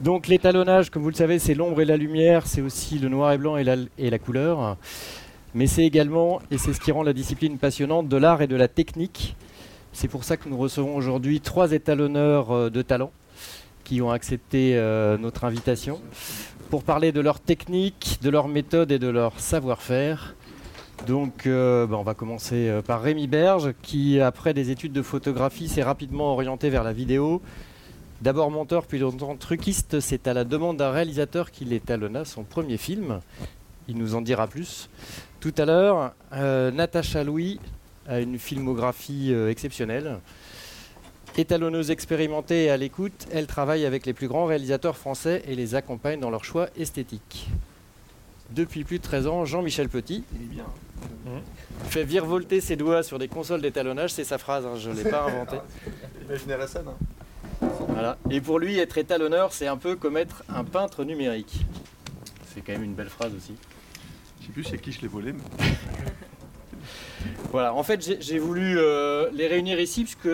Donc l'étalonnage, comme vous le savez, c'est l'ombre et la lumière, c'est aussi le noir et blanc et la, couleur. Mais c'est également, et c'est ce qui rend la discipline passionnante, de l'art et de la technique. C'est pour ça que nous recevons aujourd'hui trois étalonneurs euh, de talent qui ont accepté euh, notre invitation pour parler de leur technique, de leur méthode et de leur savoir-faire. Donc euh, bah, on va commencer par Rémi Berge qui, après des études de photographie, s'est rapidement orienté vers la vidéo. D'abord monteur, puis longtemps truquiste, c'est à la demande d'un réalisateur qu'il étalonna son premier film. Il nous en dira plus. Tout à l'heure, euh, Natacha Louis a une filmographie euh, exceptionnelle. Étalonneuse expérimentée et à l'écoute, elle travaille avec les plus grands réalisateurs français et les accompagne dans leur choix esthétique. Depuis plus de 13 ans, Jean-Michel Petit fait virevolter ses doigts sur des consoles d'étalonnage, c'est sa phrase, hein, je ne l'ai pas inventée. Imaginez la scène. hein. Voilà. Et pour lui, être étalonneur, c'est un peu comme être un peintre numérique. C'est quand même une belle phrase aussi. Je sais plus chez qui je l'ai volé. mais- Voilà, en fait, j'ai- voulu euh, les réunir ici puisque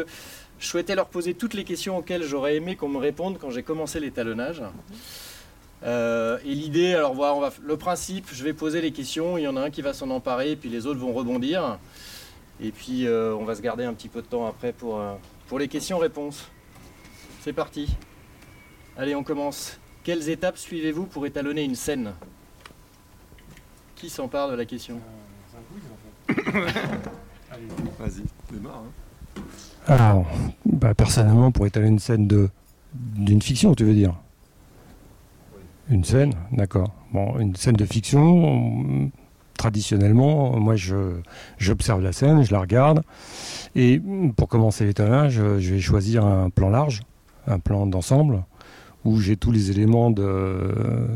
je souhaitais leur poser toutes les questions auxquelles j'aurais aimé qu'on me réponde quand j'ai commencé l'étalonnage. Euh, et l'idée, alors voilà, on va, le principe, je vais poser les questions, il y en a un qui va s'en emparer, puis les autres vont rebondir. Et puis euh, on va se garder un petit peu de temps après pour, pour les questions-réponses. C'est parti. Allez, on commence. Quelles étapes suivez-vous pour étalonner une scène? Qui s'empare de la question? Vas-y, démarre. hein. Alors, bah, personnellement, pour étaler une scène de d'une fiction, tu veux dire? Une scène, d'accord. Bon, une scène de fiction, on- traditionnellement, moi, je j'observe la scène, je la regarde, et pour commencer l'étalonnage, je vais choisir un plan large, un plan d'ensemble, où j'ai tous les éléments de,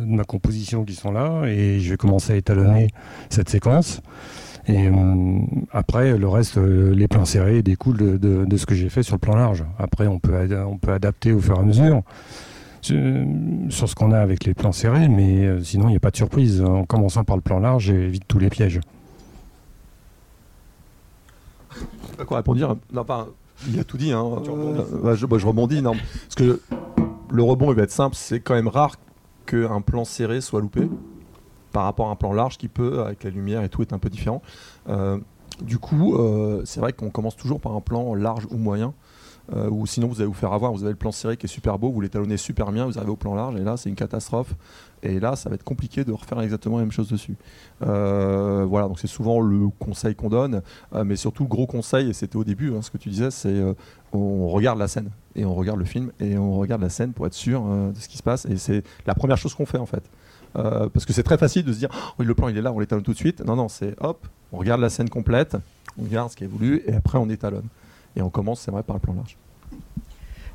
ma composition qui sont là, et je vais commencer à étalonner cette séquence. Et euh, après, le reste, euh, les plans serrés découlent de, ce que j'ai fait sur le plan large. Après, on peut, on peut adapter au fur et à mesure sur, ce qu'on a avec les plans serrés, mais euh, sinon, il n'y a pas de surprise. En commençant par le plan large, j'évite tous les pièges. Pas quoi répondre. Non, enfin, il a tout dit. Hein. Euh, bah, je, bah, je rebondis. Non, parce que le rebond, il va être simple. C'est quand même rare qu'un plan serré soit loupé par rapport à un plan large qui peut, avec la lumière et tout, être un peu différent. Euh, du coup, euh, c'est vrai qu'on commence toujours par un plan large ou moyen. Euh, ou sinon vous allez vous faire avoir, vous avez le plan serré qui est super beau, vous l'étalonnez super bien, vous arrivez au plan large et là c'est une catastrophe. Et là ça va être compliqué de refaire exactement la même chose dessus. Euh, voilà, donc c'est souvent le conseil qu'on donne. Euh, mais surtout, le gros conseil, et c'était au début, hein, ce que tu disais, c'est on regarde la scène et on regarde le film et on regarde la scène pour être sûr de ce qui se passe. Et c'est la première chose qu'on fait en fait. Parce que c'est très facile de se dire Oh, le plan il est là, on l'étalonne tout de suite. Non, non, c'est hop, on regarde la scène complète, on regarde ce qui est voulu et après on étalonne. Et on commence, c'est vrai, par le plan large.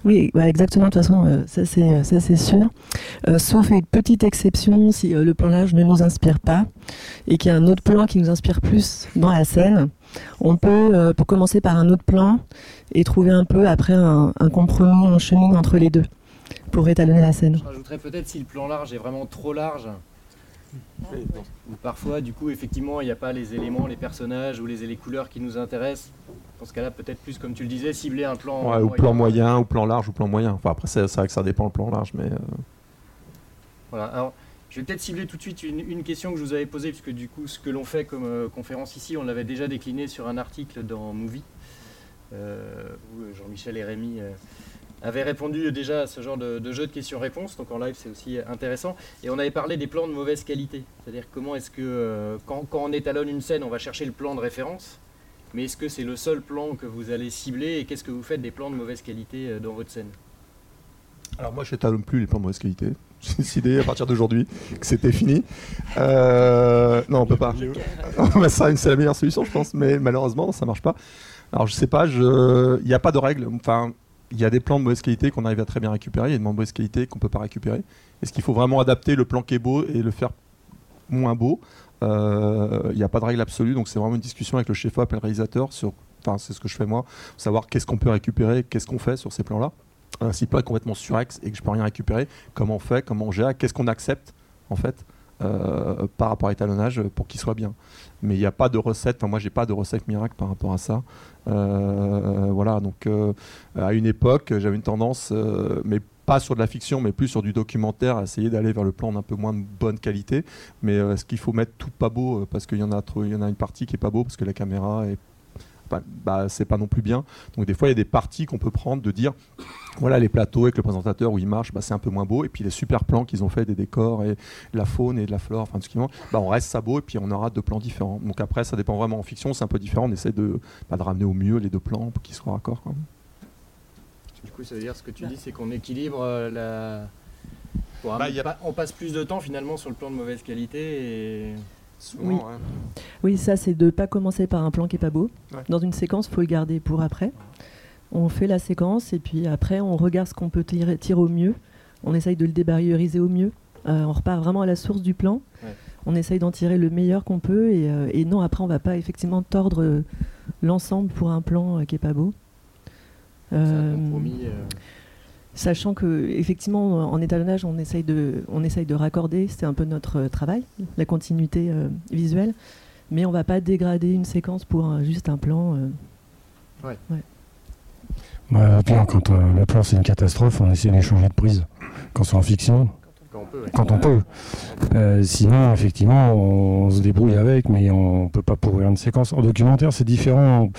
Oui, bah, exactement. De toute façon, euh, ça c'est ça c'est sûr. Euh, sauf une petite exception si euh, le plan large ne nous inspire pas et qu'il y a un autre plan qui nous inspire plus dans la scène, on peut, euh, pour commencer par un autre plan et trouver un peu après un, un compromis, un chemin entre les deux pour étalonner la scène. Je rajouterais peut-être si le plan large est vraiment trop large, ou parfois, du coup, effectivement, il n'y a pas les éléments, les personnages ou les, les couleurs qui nous intéressent. Dans ce cas-là, peut-être plus, comme tu le disais, cibler un plan. Ouais, ou plan moyen, ou plan large, ou plan moyen. Enfin, après, c'est vrai que ça dépend le plan large, mais. euh, Voilà. Alors, je vais peut-être cibler tout de suite une, une question que je vous avais posée, puisque du coup, ce que l'on fait comme euh, conférence ici, on l'avait déjà décliné sur un article dans Movie, euh, où Jean-Michel et Rémi avaient répondu déjà à ce genre de, de jeu de questions-réponses. Donc en live, c'est aussi intéressant. Et on avait parlé des plans de mauvaise qualité. C'est-à-dire comment est-ce que, euh, quand, quand on étalonne une scène, on va chercher le plan de référence. Mais est-ce que c'est le seul plan que vous allez cibler et qu'est-ce que vous faites des plans de mauvaise qualité euh, dans votre scène? Alors moi je n'étalonne plus les plans de mauvaise qualité. J'ai décidé à partir d'aujourd'hui que c'était fini. Euh, non, on peut pas. Ça, c'est la meilleure solution, je pense. Mais malheureusement, ça marche pas. Alors je sais pas, je... il n'y a pas de règle. Enfin, il y a des plans de mauvaise qualité qu'on arrive à très bien récupérer. Il y a des plans de mauvaise qualité qu'on peut pas récupérer. Est-ce qu'il faut vraiment adapter le plan qui est beau et le faire moins beau? Il n'y a pas de règle absolue. Donc c'est vraiment une discussion avec le chef-op et le réalisateur sur. Enfin, c'est ce que je fais moi, savoir qu'est-ce qu'on peut récupérer, qu'est-ce qu'on fait sur ces plans-là. Euh, si est complètement surex et que je peux rien récupérer, comment on fait, comment on gère, qu'est-ce qu'on accepte en fait euh, par rapport à l'étalonnage pour qu'il soit bien. Mais il n'y a pas de recette. Enfin, moi, j'ai pas de recette miracle par rapport à ça. Euh, voilà. Donc, euh, à une époque, j'avais une tendance, euh, mais pas sur de la fiction, mais plus sur du documentaire, essayer d'aller vers le plan d'un peu moins de bonne qualité. Mais euh, est-ce qu'il faut mettre tout pas beau? Euh, parce qu'il y en a une partie qui est pas beau parce que la caméra est bah, c'est pas non plus bien. Donc des fois, il y a des parties qu'on peut prendre de dire, voilà, les plateaux avec le présentateur où il marche, bah, c'est un peu moins beau. Et puis les super plans qu'ils ont fait des décors et la faune et de la flore, enfin tout ce qui bah, on reste ça beau et puis on aura deux plans différents. Donc après, ça dépend vraiment en fiction, c'est un peu différent. On essaie de, bah, ramener au mieux les deux plans pour qu'ils soient raccords. Du coup, ça veut dire ce que tu dis, c'est qu'on équilibre euh, la. On passe plus de temps finalement sur le plan de mauvaise qualité et oui. oui, ça c'est de ne pas commencer par un plan qui est pas beau. Dans une séquence, il faut le garder pour après. On fait la séquence et puis après on regarde ce qu'on peut tirer, au mieux. On essaye de le débarrieriser au mieux. Euh, on repart vraiment à la source du plan. On essaye d'en tirer le meilleur qu'on peut et, euh, et, non après on va pas effectivement tordre l'ensemble pour un plan qui est pas beau. Sachant que effectivement en étalonnage on essaye de, on essaye de raccorder, c'est un peu notre euh, travail, la continuité euh, visuelle, mais on va pas dégrader une séquence pour juste un plan. Euh. Ouais. Bah, quand le plan c'est une catastrophe, on essaie d'échanger de prise. Quand c'est en fiction, quand on peut. Euh, sinon, effectivement, on se débrouille avec, mais on peut pas pourrir une séquence. En documentaire, c'est différent.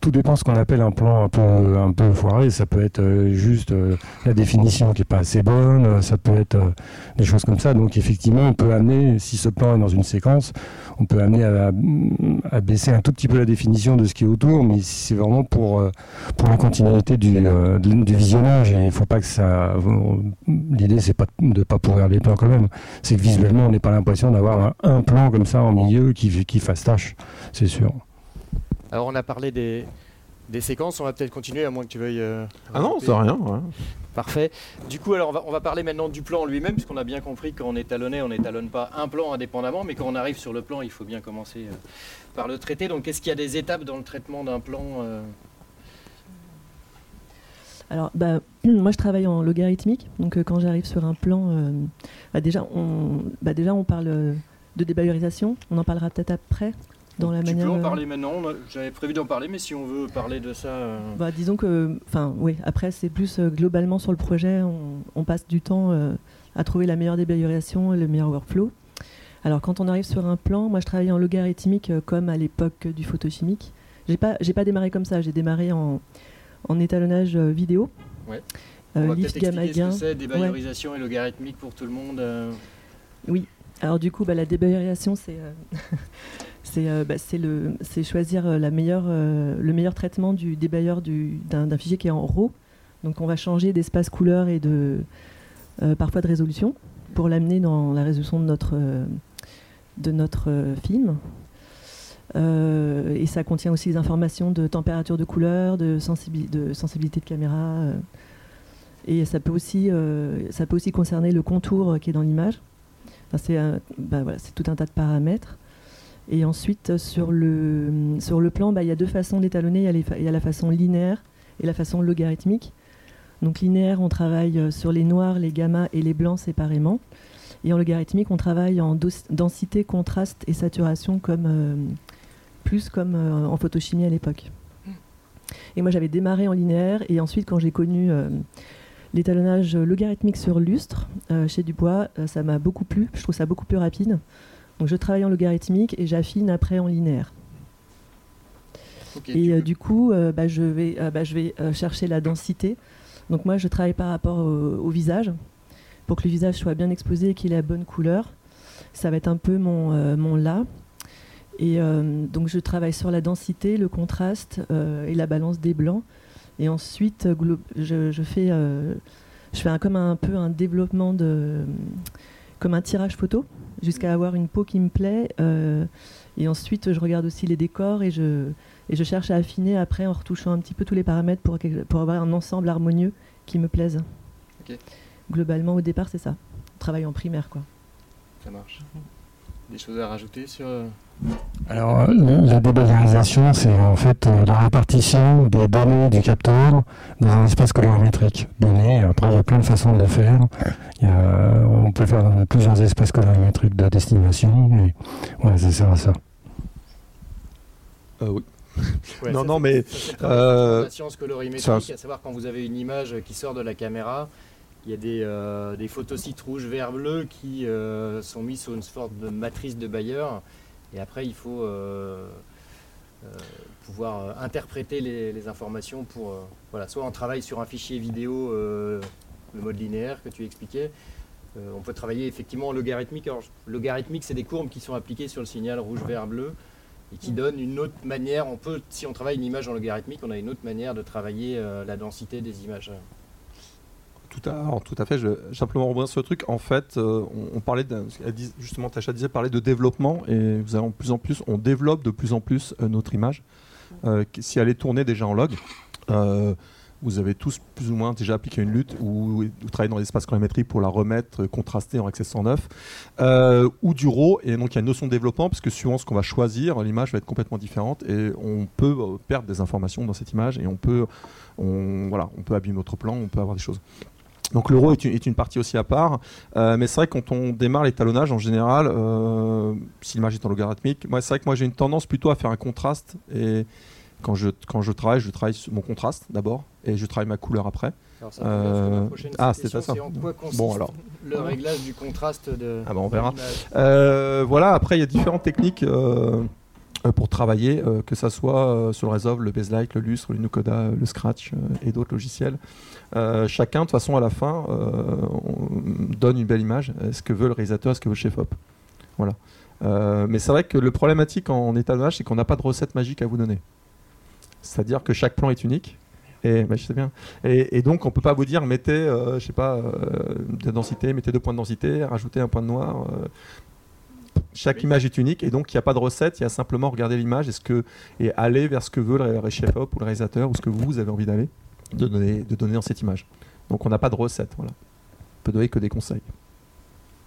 Tout dépend ce qu'on appelle un plan un peu, un peu foiré. Ça peut être euh, juste euh, la définition qui est pas assez bonne. Ça peut être des choses comme ça. Donc, effectivement, on peut amener, si ce plan est dans une séquence, on peut amener à, baisser un tout petit peu la définition de ce qui est autour, mais c'est vraiment pour, pour la continuité du, du visionnage. Il faut pas que ça. L'idée, c'est pas de pas pourrir les plans quand même. C'est que visuellement, on n'est pas l'impression d'avoir un, plan comme ça en milieu qui, qui fasse tâche, c'est sûr. Alors, on a parlé des, des séquences, on va peut-être continuer à moins que tu veuilles. Euh, ah non, c'est rien. Parfait. Du coup, alors on va, on va, parler maintenant du plan lui-même, puisqu'on a bien compris qu'en étalonnait, on n'étalonne pas un plan indépendamment, mais quand on arrive sur le plan, il faut bien commencer euh, par le traiter. Donc, est-ce qu'il y a des étapes dans le traitement d'un plan euh, alors, bah, moi, je travaille en logarithmique. Donc, euh, quand j'arrive sur un plan, euh, bah, déjà, on, bah, déjà, on parle euh, de débalurisation. On en parlera peut-être après. Dans la tu manière, peux en parler maintenant. J'avais prévu d'en parler, mais si on veut parler de ça. Bah, disons que, enfin, oui. Après, c'est plus globalement sur le projet. On, passe du temps à trouver la meilleure débalurisation et le meilleur workflow. Alors, quand on arrive sur un plan, moi, je travaille en logarithmique comme à l'époque du photochimique. J'ai pas, j'ai pas démarré comme ça. J'ai démarré en en étalonnage euh, vidéo. Ouais. Euh, On va peut-être expliquer ce que c'est, débalurisation et logarithmique pour tout le monde. Euh. Oui. Alors du coup, bah, la débalurisation, c'est bah, c'est choisir la meilleure, le meilleur traitement du débailleur d'un fichier qui est en RAW. Donc on va changer d'espace couleur et de parfois de résolution pour l'amener dans la résolution de notre, de notre film. Euh, et ça contient aussi des informations de température de couleur, de, sensibilité de caméra. Euh. et ça peut, aussi, euh, ça peut aussi concerner le contour qui est dans l'image. c'est bah voilà, tout un tas de paramètres. Et ensuite, sur le, sur le plan, bah, il y a deux façons d'étalonner. Il y, a la façon linéaire et la façon logarithmique. Donc linéaire, on travaille sur les noirs, les gammas et les blancs séparément. Et en logarithmique, on travaille en densité, contraste et saturation comme, plus comme euh, en photochimie à l'époque. Et moi j'avais démarré en linéaire et ensuite quand j'ai connu euh, l'étalonnage logarithmique sur lustre euh, chez Dubois, ça m'a beaucoup plu, je trouve ça beaucoup plus rapide. Donc je travaille en logarithmique et j'affine après en linéaire. et du coup, bah, je vais, bah, je vais chercher la densité. Donc moi, je travaille par rapport au, visage pour que le visage soit bien exposé et qu'il ait la bonne couleur. Ça va être un peu mon, mon là. Et euh, donc je travaille sur la densité, le contraste euh, et la balance des blancs. Et ensuite, je, fais, euh, je fais un, comme un, peu un développement de, comme un tirage photo, jusqu'à avoir une peau qui me plaît. et ensuite, je regarde aussi les décors et je, et je cherche à affiner après en retouchant un petit peu tous les paramètres pour, pour avoir un ensemble harmonieux qui me plaise. Globalement, au départ, c'est ça. travail en primaire, quoi. Ça marche. Des choses à rajouter sur alors, euh, la débalarisation, c'est en fait euh, la répartition des données du capteur dans un espace colorimétrique donné. Après, il y a plein de façons de le faire. on peut faire plusieurs espaces colorimétriques de destination. Ouais, ça sert à ça. Euh, oui. non, non, mais. Euh, science colorimétrique, à savoir quand vous avez une image qui sort de la caméra il y a des, euh, des photosites rouges, vert, bleu qui euh, sont mis sur une sorte de matrice de Bayer. Et après, il faut euh, euh, pouvoir interpréter les, informations pour. voilà, soit on travaille sur un fichier vidéo, le mode linéaire que tu expliquais. On peut travailler effectivement en logarithmique. Logarithmique, c'est des courbes qui sont appliquées sur le signal rouge, vert, bleu et qui donnent une autre manière. On peut, si on travaille une image en logarithmique, on a une autre manière de travailler la densité des images. Tout à, tout à fait, je vais simplement rebondir sur le truc. En fait, euh, on, on parlait de, justement, Tacha disait parler de développement et vous en plus en plus, on développe de plus en plus euh, notre image. Euh, si elle est tournée déjà en log, vous avez tous plus ou moins déjà appliqué une lutte ou vous travaillez dans l'espace colorimétrique pour la remettre contrastée en accès 109 euh, ou du RAW et donc il y a une notion de développement parce que suivant ce qu'on va choisir, l'image va être complètement différente et on peut perdre des informations dans cette image et on peut, voilà, on peut abîmer notre plan, on peut avoir des choses. Donc l'euro est une, est une partie aussi à part, Euh, mais c'est vrai que quand on démarre l'étalonnage en général, euh, si l'image est en logarithmique, moi c'est vrai que moi j'ai une tendance plutôt à faire un contraste et quand je, quand je travaille, je travaille mon contraste d'abord et je travaille ma couleur après. Alors ça, Euh, ah, c'était ça. en quoi consiste Bon, alors. le réglage du contraste de Ah bah, on verra. Euh, voilà, après il y a différentes techniques euh, pour travailler, que ça soit sur le Resolve, le Baselight, le Lustre, le Nucoda, le Scratch et d'autres logiciels. Euh, chacun, de toute façon, à la fin, euh, on donne une belle image. Est-ce que veut le réalisateur, est-ce que veut le chef-op Voilà. Euh, mais c'est vrai que le problématique en étalonnage, c'est qu'on n'a pas de recette magique à vous donner. C'est-à-dire que chaque plan est unique. Et bah, je sais bien. Et, et donc on peut pas vous dire mettez, euh, je sais pas, euh, de densité, mettez deux points de densité, rajoutez un point de noir. euh, chaque image est unique et donc il n'y a pas de recette, il y a simplement regarder l'image et, ce que, et aller vers ce que veut le, le chef-op ou le réalisateur ou ce que vous avez envie d'aller, de donner, de donner dans cette image. Donc on n'a pas de recette, voilà. On peut donner que des conseils.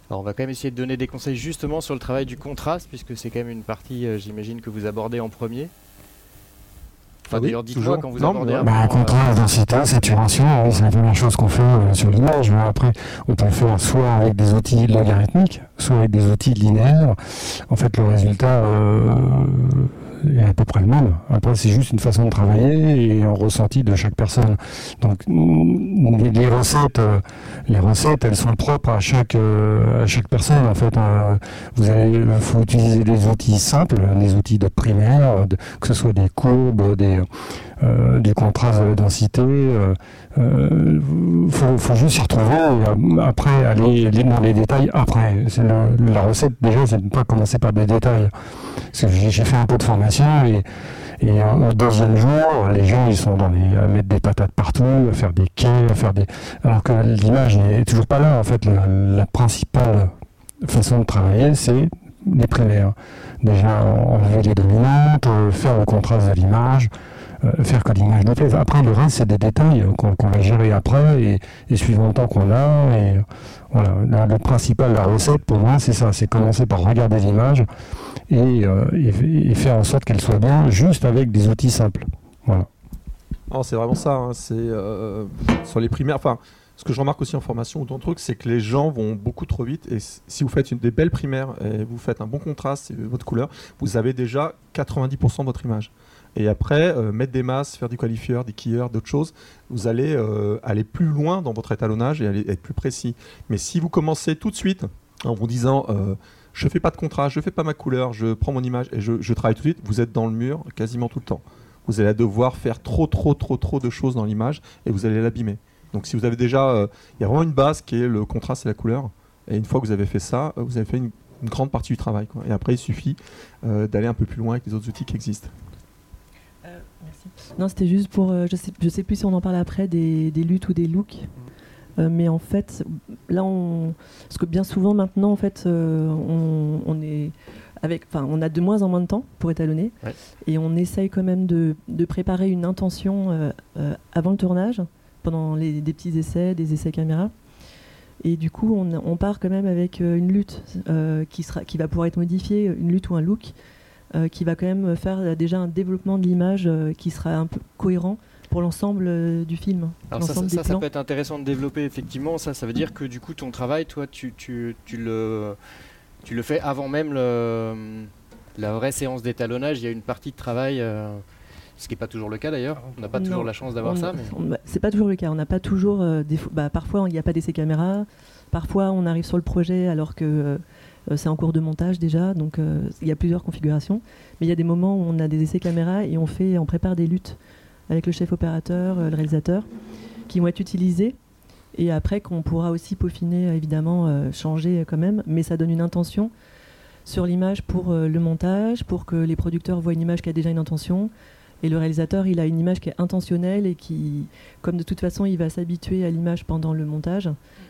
Alors on va quand même essayer de donner des conseils justement sur le travail du contraste, puisque c'est quand même une partie, euh, j'imagine, que vous abordez en premier. Enfin Ah oui, d'ailleurs, dites-moi toujours. quand vous Non, abordez mais un Bah, euh, contraste, densité, saturation, oui, c'est la première chose qu'on fait euh, sur l'image. Mais après, on peut le faire soit avec des outils logarithmiques, soit avec des outils linéaires. En fait, le résultat euh, est à peu près le même. Après, c'est juste une façon de travailler et un ressenti de chaque personne. Donc, les, recettes, euh, les recettes, elles sont propres à chaque euh, à chaque personne. En fait, Euh, vous avez, faut utiliser des outils simples, des outils de primaire, que ce soit des courbes, des du contraste de la densité. Euh, euh, faut, juste s'y retrouver. et, euh, après, aller, dans les détails. Après, la recette déjà, c'est de ne pas commencer par des détails. J'ai fait un peu de formation et euh, au deuxième jour, les gens ils sont dans à mettre des patates partout, à faire des quais, faire des. Alors que l'image n'est toujours pas là. En fait, le- la principale façon de travailler, c'est les primaires. Déjà, enlever les dominantes, euh, faire le contraste de l'image, euh, faire que l'image nous plaise. Après, le reste, c'est des détails euh, qu'on va gérer après et, suivant le temps qu'on a. Et, euh, voilà, le principal, la recette, pour moi, c'est ça c'est commencer par regarder l'image et, euh, et- faire en sorte qu'elle soit bien, juste avec des outils simples. Voilà. C'est vraiment ça. hein, C'est euh, sur les primaires. Enfin, ce que je remarque aussi en formation ou dans le truc, c'est que les gens vont beaucoup trop vite. Et si vous faites une, des belles primaires et vous faites un bon contraste votre couleur, vous avez déjà 90% de votre image. Et après, euh, mettre des masses, faire du qualifieur, des keyers, d'autres choses, vous allez euh, aller plus loin dans votre étalonnage et être plus précis. Mais si vous commencez tout de suite en vous disant euh, je fais pas de contraste, je fais pas ma couleur, je prends mon image et je, travaille tout de suite, vous êtes dans le mur quasiment tout le temps. Vous allez devoir faire trop, trop, trop, trop de choses dans l'image et vous allez l'abîmer. Donc si vous avez déjà, euh, il y a vraiment une base qui est le contraste et la couleur. Et une fois que vous avez fait ça, vous avez fait une, grande partie du travail. Et après, il suffit d'aller un peu plus loin avec les autres outils qui existent. Non, c'était juste pour. euh, je sais, je sais plus si on en parle après des, des luttes ou des looks. Euh, mais en fait, là, on, parce que bien souvent maintenant, en fait, euh, on, on est avec, enfin, on a de moins en moins de temps pour étalonner, Ouais. et on essaye quand même de, de préparer une intention euh, avant le tournage, pendant les, des petits essais, des essais caméra. Et du coup, on, on part quand même avec une lutte qui, sera, qui va pouvoir être modifiée, une lutte ou un look, qui va quand même faire euh, déjà un développement de l'image euh, qui sera un peu cohérent pour l'ensemble euh, du film. Alors ça, ça, peut être intéressant de développer effectivement. Ça, ça veut dire que du coup ton travail, toi, tu, tu, tu le, tu le fais avant même le, la vraie séance d'étalonnage. Il y a une partie de travail euh, Ce qui n'est pas toujours le cas d'ailleurs. On n'a pas toujours la chance d'avoir ça. Mais... bah, c'est pas toujours le cas. On n'a pas toujours euh, des bah, parfois il n'y a pas d'essai caméra. Parfois on arrive sur le projet alors que euh, euh, c'est en cours de montage déjà. Donc euh, il y a plusieurs configurations. Mais il y a des moments où on a des essais caméra et on fait, on prépare des luttes avec le chef opérateur, euh, le réalisateur, qui vont être utilisés. Et après qu'on pourra aussi peaufiner, euh, évidemment, euh, changer euh, quand même. Mais ça donne une intention sur l'image pour euh, le montage, pour que les producteurs voient une image qui a déjà une intention. Et le réalisateur, il a une image qui est intentionnelle et qui, comme de toute façon, il va s'habituer à l'image pendant le montage.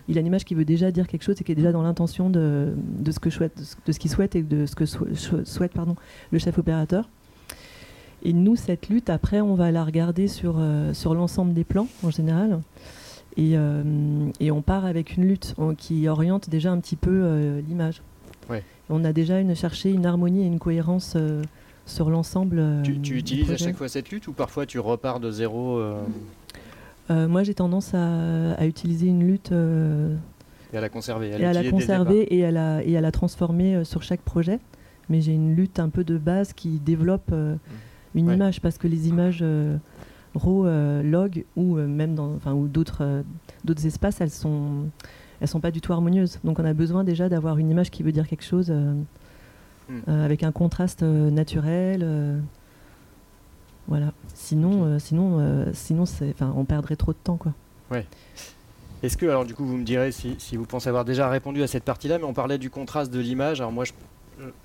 Il a une image qui veut déjà dire quelque chose et qui est déjà dans l'intention de, de ce que souhaite, de ce qu'il souhaite et de ce que sou- sou- souhaite pardon, le chef opérateur. Et nous, cette lutte, après, on va la regarder sur, euh, sur l'ensemble des plans en général. Et, euh, et on part avec une lutte on- qui oriente déjà un petit peu euh, l'image. Ouais. On a déjà une, cherché une harmonie et une cohérence sur l'ensemble. euh, Tu, utilises à chaque fois cette lutte ou parfois tu repars de zéro euh, Euh, moi, j'ai tendance à, à utiliser une lutte et à la conserver et à la conserver et à la, et à la transformer sur chaque projet. Mais j'ai une lutte un peu de base qui développe euh, une Ouais. image parce que les images RAW, euh, log ou euh, même dans, enfin, ou d'autres euh, d'autres espaces, elles sont elles sont pas du tout harmonieuses. Donc on a besoin déjà d'avoir une image qui veut dire quelque chose Hmm. euh, avec un contraste euh, naturel. euh, voilà. Sinon, sinon, sinon, c'est, on perdrait trop de temps, quoi. Est-ce que, alors du coup, vous me direz si, si vous pensez avoir déjà répondu à cette partie-là, mais on parlait du contraste de l'image. Alors moi, je-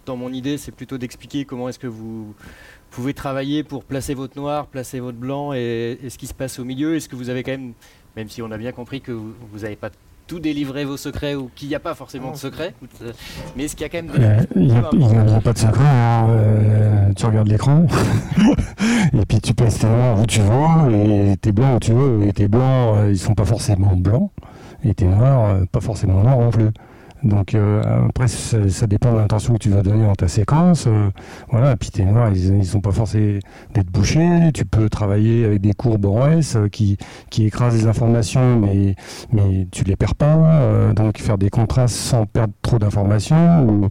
dans mon idée, c'est plutôt d'expliquer comment est-ce que vous pouvez travailler pour placer votre noir, placer votre blanc et, et ce qui se passe au milieu. Est-ce que vous avez quand même, même si on a bien compris que vous n'avez pas tout délivré vos secrets ou qu'il n'y a pas forcément de secrets, de- mais est-ce qu'il y a quand même. Euh, Il n'y a, a- a pas de secret. hein. Euh, tu regardes l'écran et puis tu places tes noirs où tu veux et tes blancs où tu veux. Et tes blancs, euh, ils sont pas forcément blancs et tes noirs, euh, pas forcément noirs non plus. Donc euh, après, ça, ça dépend de l'intention que tu vas donner dans ta séquence. euh, voilà, puis tes noirs, ils, ils sont pas forcés d'être bouchés. Tu peux travailler avec des courbes en S euh, qui, qui écrasent les informations, mais, mais tu les perds pas. euh, donc faire des contrastes sans perdre trop d'informations.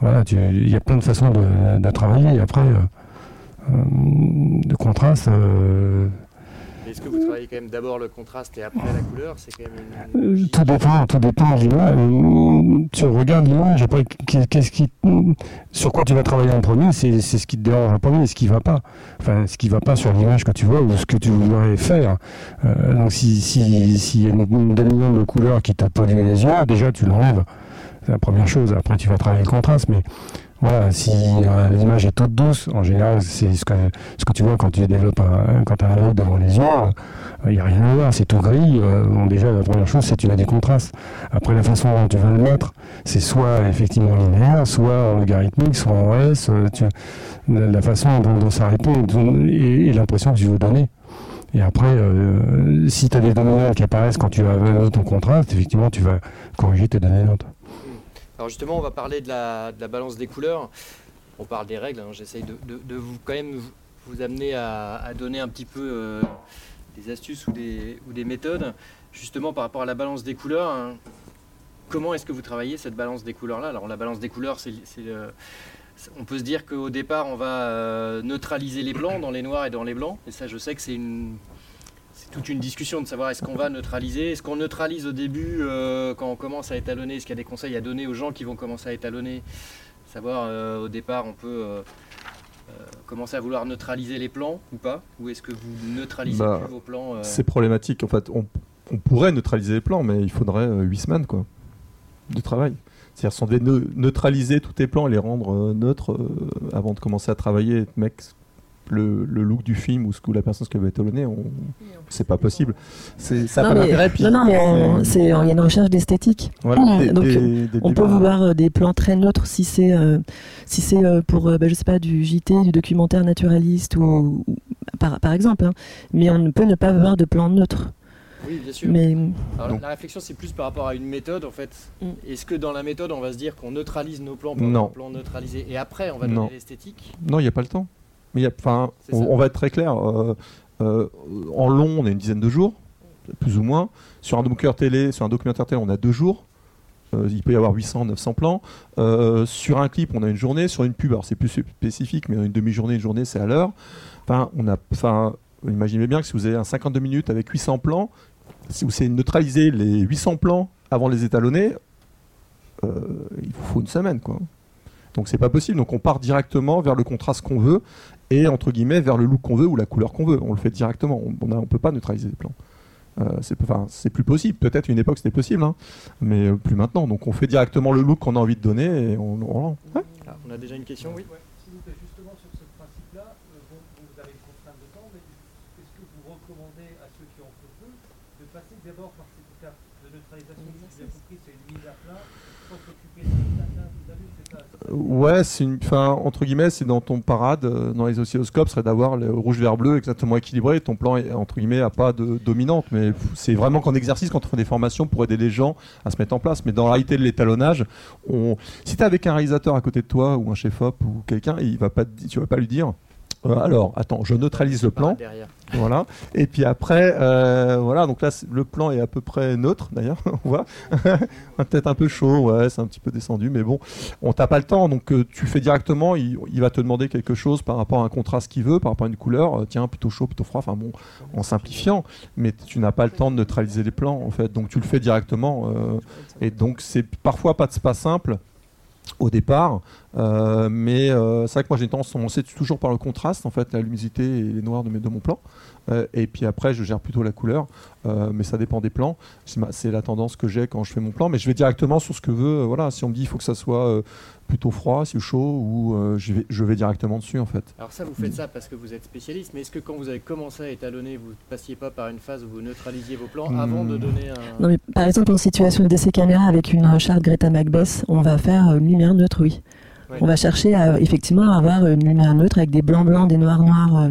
Voilà, il y a plein de façons de, de travailler. Après, euh, euh, contraste, Est-ce que vous travaillez quand même d'abord le contraste et après la couleur C'est quand même. Euh, Tout dépend, tout dépend. Euh, Tu regardes l'image, après, qu'est- qu'est-ce qui, sur quoi tu vas travailler en premier, c'est ce qui te dérange en premier, ce qui va pas. Enfin, ce qui va pas sur l'image que tu vois ou ce que tu voudrais faire. Euh, donc, si, si, y a une, une de couleur qui t'a pollué les yeux, déjà, tu l'enlèves. C'est la première chose. Après, tu vas travailler le contraste, mais voilà, si euh, l'image est toute douce, en général, c'est ce que, ce que tu vois quand tu développes un, quand tu as un look devant les yeux, il n'y a rien à voir, c'est tout gris. euh, bon, déjà, la première chose, c'est que tu as des contrastes. Après, la façon dont tu vas le mettre, c'est soit effectivement linéaire, soit en logarithmique, soit en S, euh, tu- la, la façon dont, dont ça répond et, et l'impression que tu veux donner. Et après, euh, si tu as des données qui apparaissent quand tu as ton contraste, effectivement, tu vas corriger tes données notes. Alors justement, on va parler de la, balance des couleurs. On parle des règles. hein. J'essaye de, vous quand même vous, amener à, donner un petit peu euh, des astuces ou des, méthodes, justement par rapport à la balance des couleurs. hein. Comment est-ce que vous travaillez cette balance des couleurs-là? Alors la balance des couleurs, euh, on peut se dire qu'au départ, on va euh, neutraliser les blancs dans les noirs et dans les blancs. Et ça, je sais que c'est une toute une discussion de savoir est-ce qu'on va neutraliser, est-ce qu'on neutralise au début euh, quand on commence à étalonner, est-ce qu'il y a des conseils à donner aux gens qui vont commencer à étalonner, savoir euh, au départ on peut euh, commencer à vouloir neutraliser les plans ou pas, ou est-ce que vous neutralisez Bah, plus vos plans C'est problématique. En fait, on, on pourrait neutraliser les plans, mais il faudrait 8 semaines quoi, de travail. C'est-à-dire, si on devait neu- neutraliser tous tes plans et les rendre neutres avant de commencer à travailler, et mettre le, le look du film ou ce que la personne ce qu'elle veut étalonner, on... c'est pas possible. C'est, ça pas mais, d'intérêt. puis non, non, mais on- c'est- il y a une recherche d'esthétique. voilà, des- donc, des- des On peut vouloir euh, des plans très neutres si c'est euh, si c'est euh, pour euh, bah, je sais pas du JT, du documentaire naturaliste ou, ou- par, par exemple. hein. Mais on ne peut ne pas avoir de plans neutres. Oui, bien sûr. Mais Alors, la réflexion, c'est plus par rapport à une méthode en fait. Mm. Est-ce que dans la méthode, on va se dire qu'on neutralise nos plans pour Non. plans neutralisés et après on va donner l'esthétique? Non, il n'y a pas le temps. Mais enfin, on, va être très clair. euh, euh, en long, on a une dizaine de jours, plus ou moins. Sur un documentaire télé, sur un documentaire télé, on a deux jours. Euh, il peut y avoir 800, 900 plans. Euh, sur un clip, on a une journée. Sur une pub, alors c'est plus spécifique, mais une demi-journée, une journée, c'est à l'heure. Enfin, on a, enfin, imaginez bien que si vous avez un 52 minutes avec 800 plans, si vous savez neutraliser les 800 plans avant les étalonner, euh, il vous faut une semaine, quoi. Donc c'est pas possible. Donc on part directement vers le contraste qu'on veut et entre guillemets vers le look qu'on veut ou la couleur qu'on veut. On le fait directement. On ne peut pas neutraliser les plans. Euh, c'est enfin, plus possible. Peut-être une époque c'était possible, hein, mais euh, plus maintenant. Donc on fait directement le look qu'on a envie de donner et on. on, ah, on a déjà une question, oui. S'il vous plaît, justement sur ce principe-là, euh, bon, vous avez une contrainte de temps, mais est-ce que vous recommandez à ceux qui en font peu de passer d'abord par cette étape de neutralisation Si j'ai compris, c'est une mise à plat sans s'occuper de la vous avez, c'est ça Ouais, c'est une, fin, entre guillemets, c'est dans ton parade, euh, dans les oscilloscopes, serait d'avoir le rouge, vert, bleu exactement équilibré. Ton plan, est, entre guillemets, a pas de dominante, mais c'est vraiment qu'en exercice, quand on fait des formations pour aider les gens à se mettre en place. Mais dans la réalité de l'étalonnage, on... si tu es avec un réalisateur à côté de toi ou un chef-op ou quelqu'un, il va pas, tu vas pas lui dire euh, alors, attends, je neutralise le plan. Voilà. Et puis après, euh, voilà. Donc là, le plan est à peu près neutre, d'ailleurs. on voit. Peut-être un peu chaud, ouais, c'est un petit peu descendu, mais bon, on t'a pas le temps. Donc euh, tu fais directement. Il, va te demander quelque chose par rapport à un contraste qu'il veut, par rapport à une couleur. tiens, plutôt chaud, plutôt froid. Enfin bon, en simplifiant. Mais tu n'as pas le temps de neutraliser les plans, en fait. Donc tu le fais directement. et donc c'est parfois pas, pas simple au départ. Euh, mais euh, c'est vrai que moi j'ai tendance à commencer toujours par le contraste, en fait, la luminosité et les noirs de, mes, de mon plan. Euh, et puis après, je gère plutôt la couleur, mais ça dépend des plans. C'est la tendance que j'ai quand je fais mon plan. Mais je vais directement sur ce que veut. voilà, si on me dit il faut que ça soit plutôt froid, si chaud, ou je, vais, je vais directement dessus en fait. Alors ça, vous faites ça parce que vous êtes spécialiste, mais est-ce que quand vous avez commencé à étalonner, vous ne passiez pas par une phase où vous neutralisiez vos plans avant de hmm. donner un... Non, mais par exemple, en situation d'essai caméra avec une charte Greta Macbeth, on va faire une lumière neutre, oui. On va chercher à effectivement avoir une lumière neutre avec des blancs blancs, des noirs noirs euh,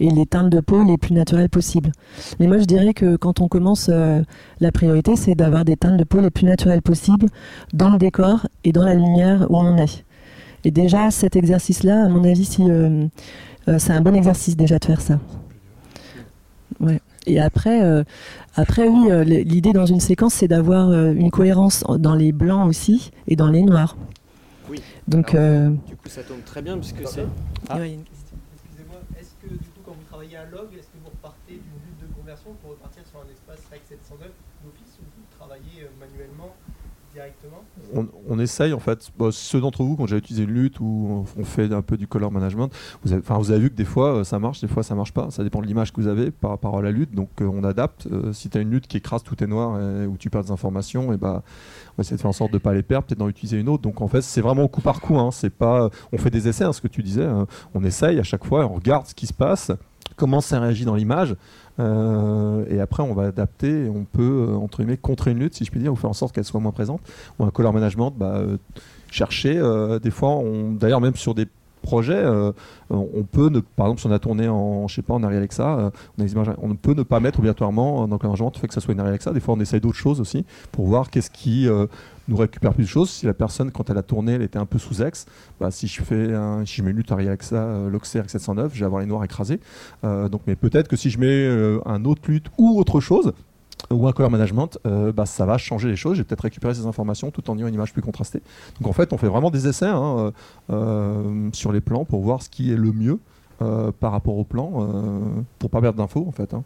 et les teintes de peau les plus naturelles possibles. Mais moi je dirais que quand on commence, euh, la priorité c'est d'avoir des teintes de peau les plus naturelles possibles dans le décor et dans la lumière où on est. Et déjà cet exercice-là, à mon avis, euh, c'est un bon exercice déjà de faire ça. Et après, après oui, l'idée dans une séquence, c'est d'avoir une cohérence dans les blancs aussi et dans les noirs. Donc, euh, Du coup, ça tombe très bien puisque c'est. Ah. Excusez-moi, est-ce que du coup, quand vous travaillez à log, est-ce que vous repartez d'une lutte de conversion pour repartir sur un espace REC 709 d'office ou vous travaillez euh, manuellement on, essaye en fait. ceux d'entre vous, quand j'ai utilisé une lutte ou on fait un peu du color management, vous avez, vous avez vu que des fois euh, ça marche, des fois ça marche pas. Ça dépend de l'image que vous avez par rapport à la lutte. Donc on adapte. si tu as une lutte qui écrase tout est noir et, où tu perds des informations, et bah on va essayer de faire en sorte de pas les perdre, peut-être d'en utiliser une autre. Donc en fait, c'est vraiment coup par coup. Hein. Pas, on fait des essais, hein, ce que tu disais. Hein. On essaye à chaque fois, on regarde ce qui se passe, comment ça réagit dans l'image. Euh, et après, on va adapter. Et on peut, euh, entre guillemets, contrer une lutte, si je puis dire, ou faire en sorte qu'elle soit moins présente. Ou un color management, bah, euh, chercher. des fois, d'ailleurs, même sur des projet, euh, on peut, par exemple, si on a tourné en, je sais pas, en Arial Alexa, on, on, peut ne pas mettre obligatoirement dans le fait que ça soit une Arial Alexa. Des fois, on essaye d'autres choses aussi pour voir qu'est-ce qui nous récupère plus de choses. Si la personne, quand elle a tourné, elle était un peu sous ex, bah, si je fais si je mets une lutte Arial Alexa, Loxer 709, je vais avoir les noirs écrasés. donc, mais peut-être que si je mets un autre lutte ou autre chose, ou un color management, euh, bah, ça va changer les choses. J'ai peut-être récupéré ces informations tout en ayant une image plus contrastée. Donc en fait, on fait vraiment des essais hein, euh, euh, sur les plans pour voir ce qui est le mieux par rapport au plan, pour pas perdre d'infos en fait. Hein.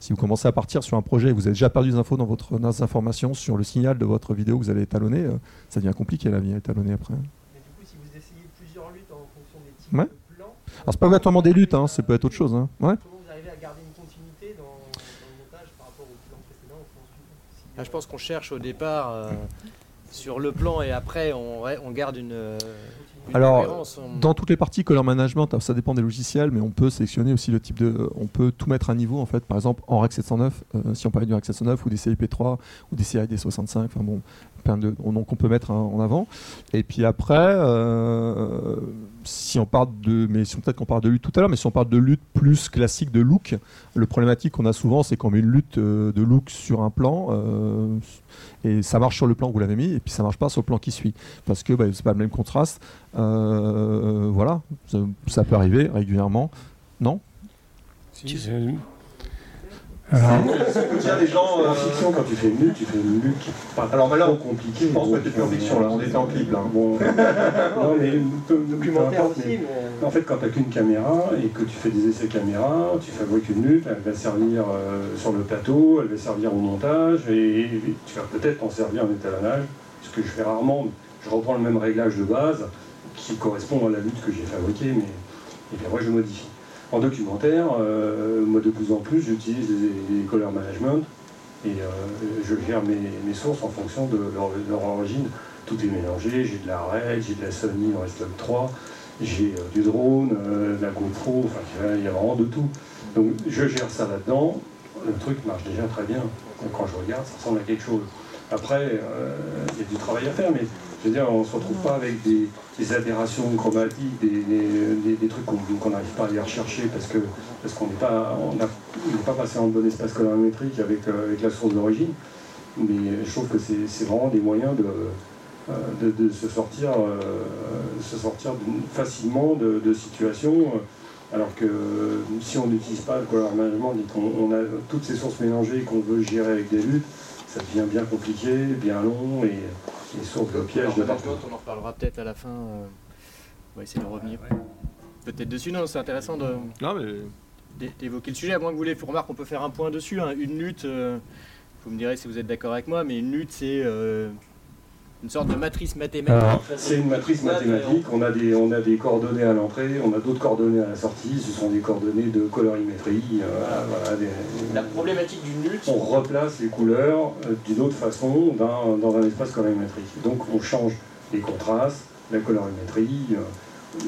Si vous commencez à partir sur un projet et vous avez déjà perdu des infos dans votre dans informations sur le signal de votre vidéo que vous allez étalonner, ça devient compliqué la vie à étalonner après. Mais du coup, si vous essayez plusieurs luttes en fonction des types de plans, alors c'est pas obligatoirement des luttes, hein, ça peut être autre chose. Hein. Ouais. Ah, je pense qu'on cherche au départ euh, sur le plan et après on, on garde une. Euh, Alors, dans toutes les parties color management, ça dépend des logiciels, mais on peut sélectionner aussi le type de. On peut tout mettre à niveau en fait. Par exemple, en Rec 709, euh, si on parlait du Rec 709 ou des CIP3 ou des CID 65, enfin bon, plein de donc on peut mettre en avant. Et puis après, si on parle de, mais si peut-être qu'on parle de lutte tout à l'heure, mais si on parle de lutte plus classique de look, le problématique qu'on a souvent, c'est qu'on met une lutte euh, de look sur un plan euh, et ça marche sur le plan que vous l'avez mis et puis ça marche pas sur le plan qui suit parce que bah, c'est pas le même contraste. Euh, voilà, ça, peut arriver régulièrement, non? Il y a des gens. En fiction, quand tu fais une lutte, tu fais une lutte qui est pas Alors, mais là, trop compliquée. Je pense que t'es plus en euh, fiction là, on était en clip là. Bon, non, mais Documentaire importe, aussi, mais- mais- En fait, quand tu n'as qu'une caméra et que tu fais des essais caméra, tu fabriques une lutte, elle va servir euh, sur le plateau, elle va servir au montage et tu vas peut-être en servir en étalonnage, ce que je fais rarement. Je reprends le même réglage de base qui correspond à la lutte que j'ai fabriquée, mais et bien moi je modifie. En documentaire, euh, moi de plus en plus j'utilise des, des color management et euh, je gère mes, sources en fonction de leur, origine. Tout est mélangé, j'ai de la Red, j'ai de la Sony en S-Log 3, j'ai euh, du drone, de la GoPro, enfin il y a- vraiment de tout. Donc je gère ça là-dedans, le truc marche déjà très bien. Quand je regarde, ça ressemble à quelque chose. Après, il y a du travail à faire, mais je veux dire, on ne se retrouve pas avec des, des aberrations chromatiques, des, des- trucs qu'on n'arrive pas à aller rechercher parce parce qu'on n'est pas, on on pas passé en bon espace colorimétrique avec, euh, avec la source d'origine. Mais je trouve que c'est vraiment des moyens de, euh, de, se sortir, euh, se sortir facilement de, de situations. Alors que si on n'utilise pas le color et qu'on on a toutes ces sources mélangées et qu'on veut gérer avec des luttes, ça devient bien compliqué, bien long et, source de pièges de partout. on en reparlera peut-être à la fin. euh, On va essayer de revenir peut-être dessus. Non, c'est intéressant de- Non mais. d'é- d'évoquer le sujet. À moins que vous voulez, remarque, on peut faire un point dessus. hein. Une lutte, euh, vous me direz si vous êtes d'accord avec moi, mais une lutte, c'est euh, une sorte de matrice mathématique. Alors, C'est une matrice mathématique, on a, des, on a des coordonnées à l'entrée, on a d'autres coordonnées à la sortie, ce sont des coordonnées de colorimétrie. euh, voilà, des- La problématique d'une lutte, on replace les couleurs euh, d'une autre façon dans, dans un espace colorimétrique. Donc on change les contrastes, la colorimétrie. euh,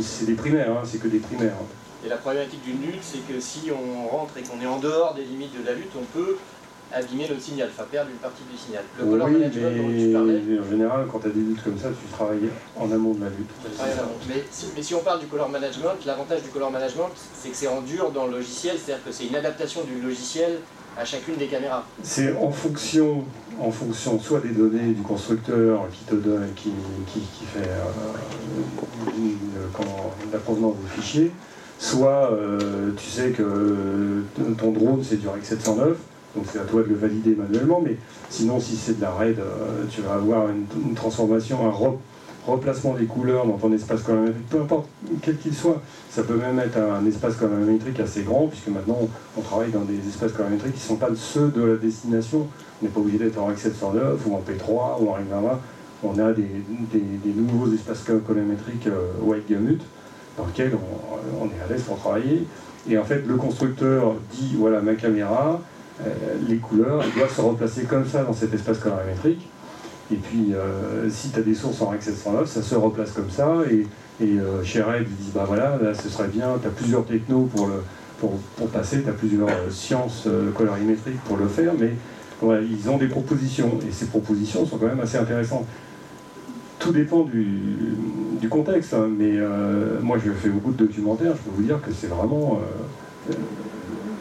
c'est des primaires, hein, c'est que des primaires. Et la problématique d'une lutte, c'est que si on rentre et qu'on est en dehors des limites de la lutte, on peut abîmer notre signal, enfin perdre une partie du signal. Le color oui, management dont tu parlais, en général, quand tu as des luttes comme ça, tu travailles en amont de la lutte. Mais, si, mais si on parle du color management, l'avantage du color management, c'est que c'est en dur dans le logiciel, c'est-à-dire que c'est une adaptation du logiciel à chacune des caméras. C'est en fonction, en fonction soit des données du constructeur qui te donne, qui, qui, qui fait euh, une- comment, la provenance des fichiers, soit euh, tu sais que euh, ton drone c'est du REC 709, donc c'est à toi de le valider manuellement, mais sinon si c'est de la RAID, euh, tu vas avoir une, transformation, un re- replacement des couleurs dans ton espace colorimétrique, peu importe quel qu'il soit. Ça peut même être un espace colorimétrique assez grand, puisque maintenant on travaille dans des espaces colorimétriques qui ne sont pas ceux de la destination. On n'est pas obligé d'être en REC 709 ou en P3 ou en 20. On a des, nouveaux espaces colorimétriques euh, White Gamut dans lesquels on, on est à l'aise pour travailler. Et en fait, le constructeur dit voilà ma caméra, les couleurs, doivent se replacer comme ça dans cet espace colorimétrique. Et puis, euh, si tu as des sources en REC 709, ça se replace comme ça. Et, et euh, chez Red, ils disent bah voilà, là ce serait bien, tu as plusieurs technos pour, le, pour, pour passer, tu as plusieurs euh, sciences euh, colorimétriques pour le faire, mais voilà, ils ont des propositions. Et ces propositions sont quand même assez intéressantes. Tout dépend du, du contexte, hein, mais euh, moi je fais beaucoup de documentaires, je peux vous dire que c'est vraiment. euh, euh,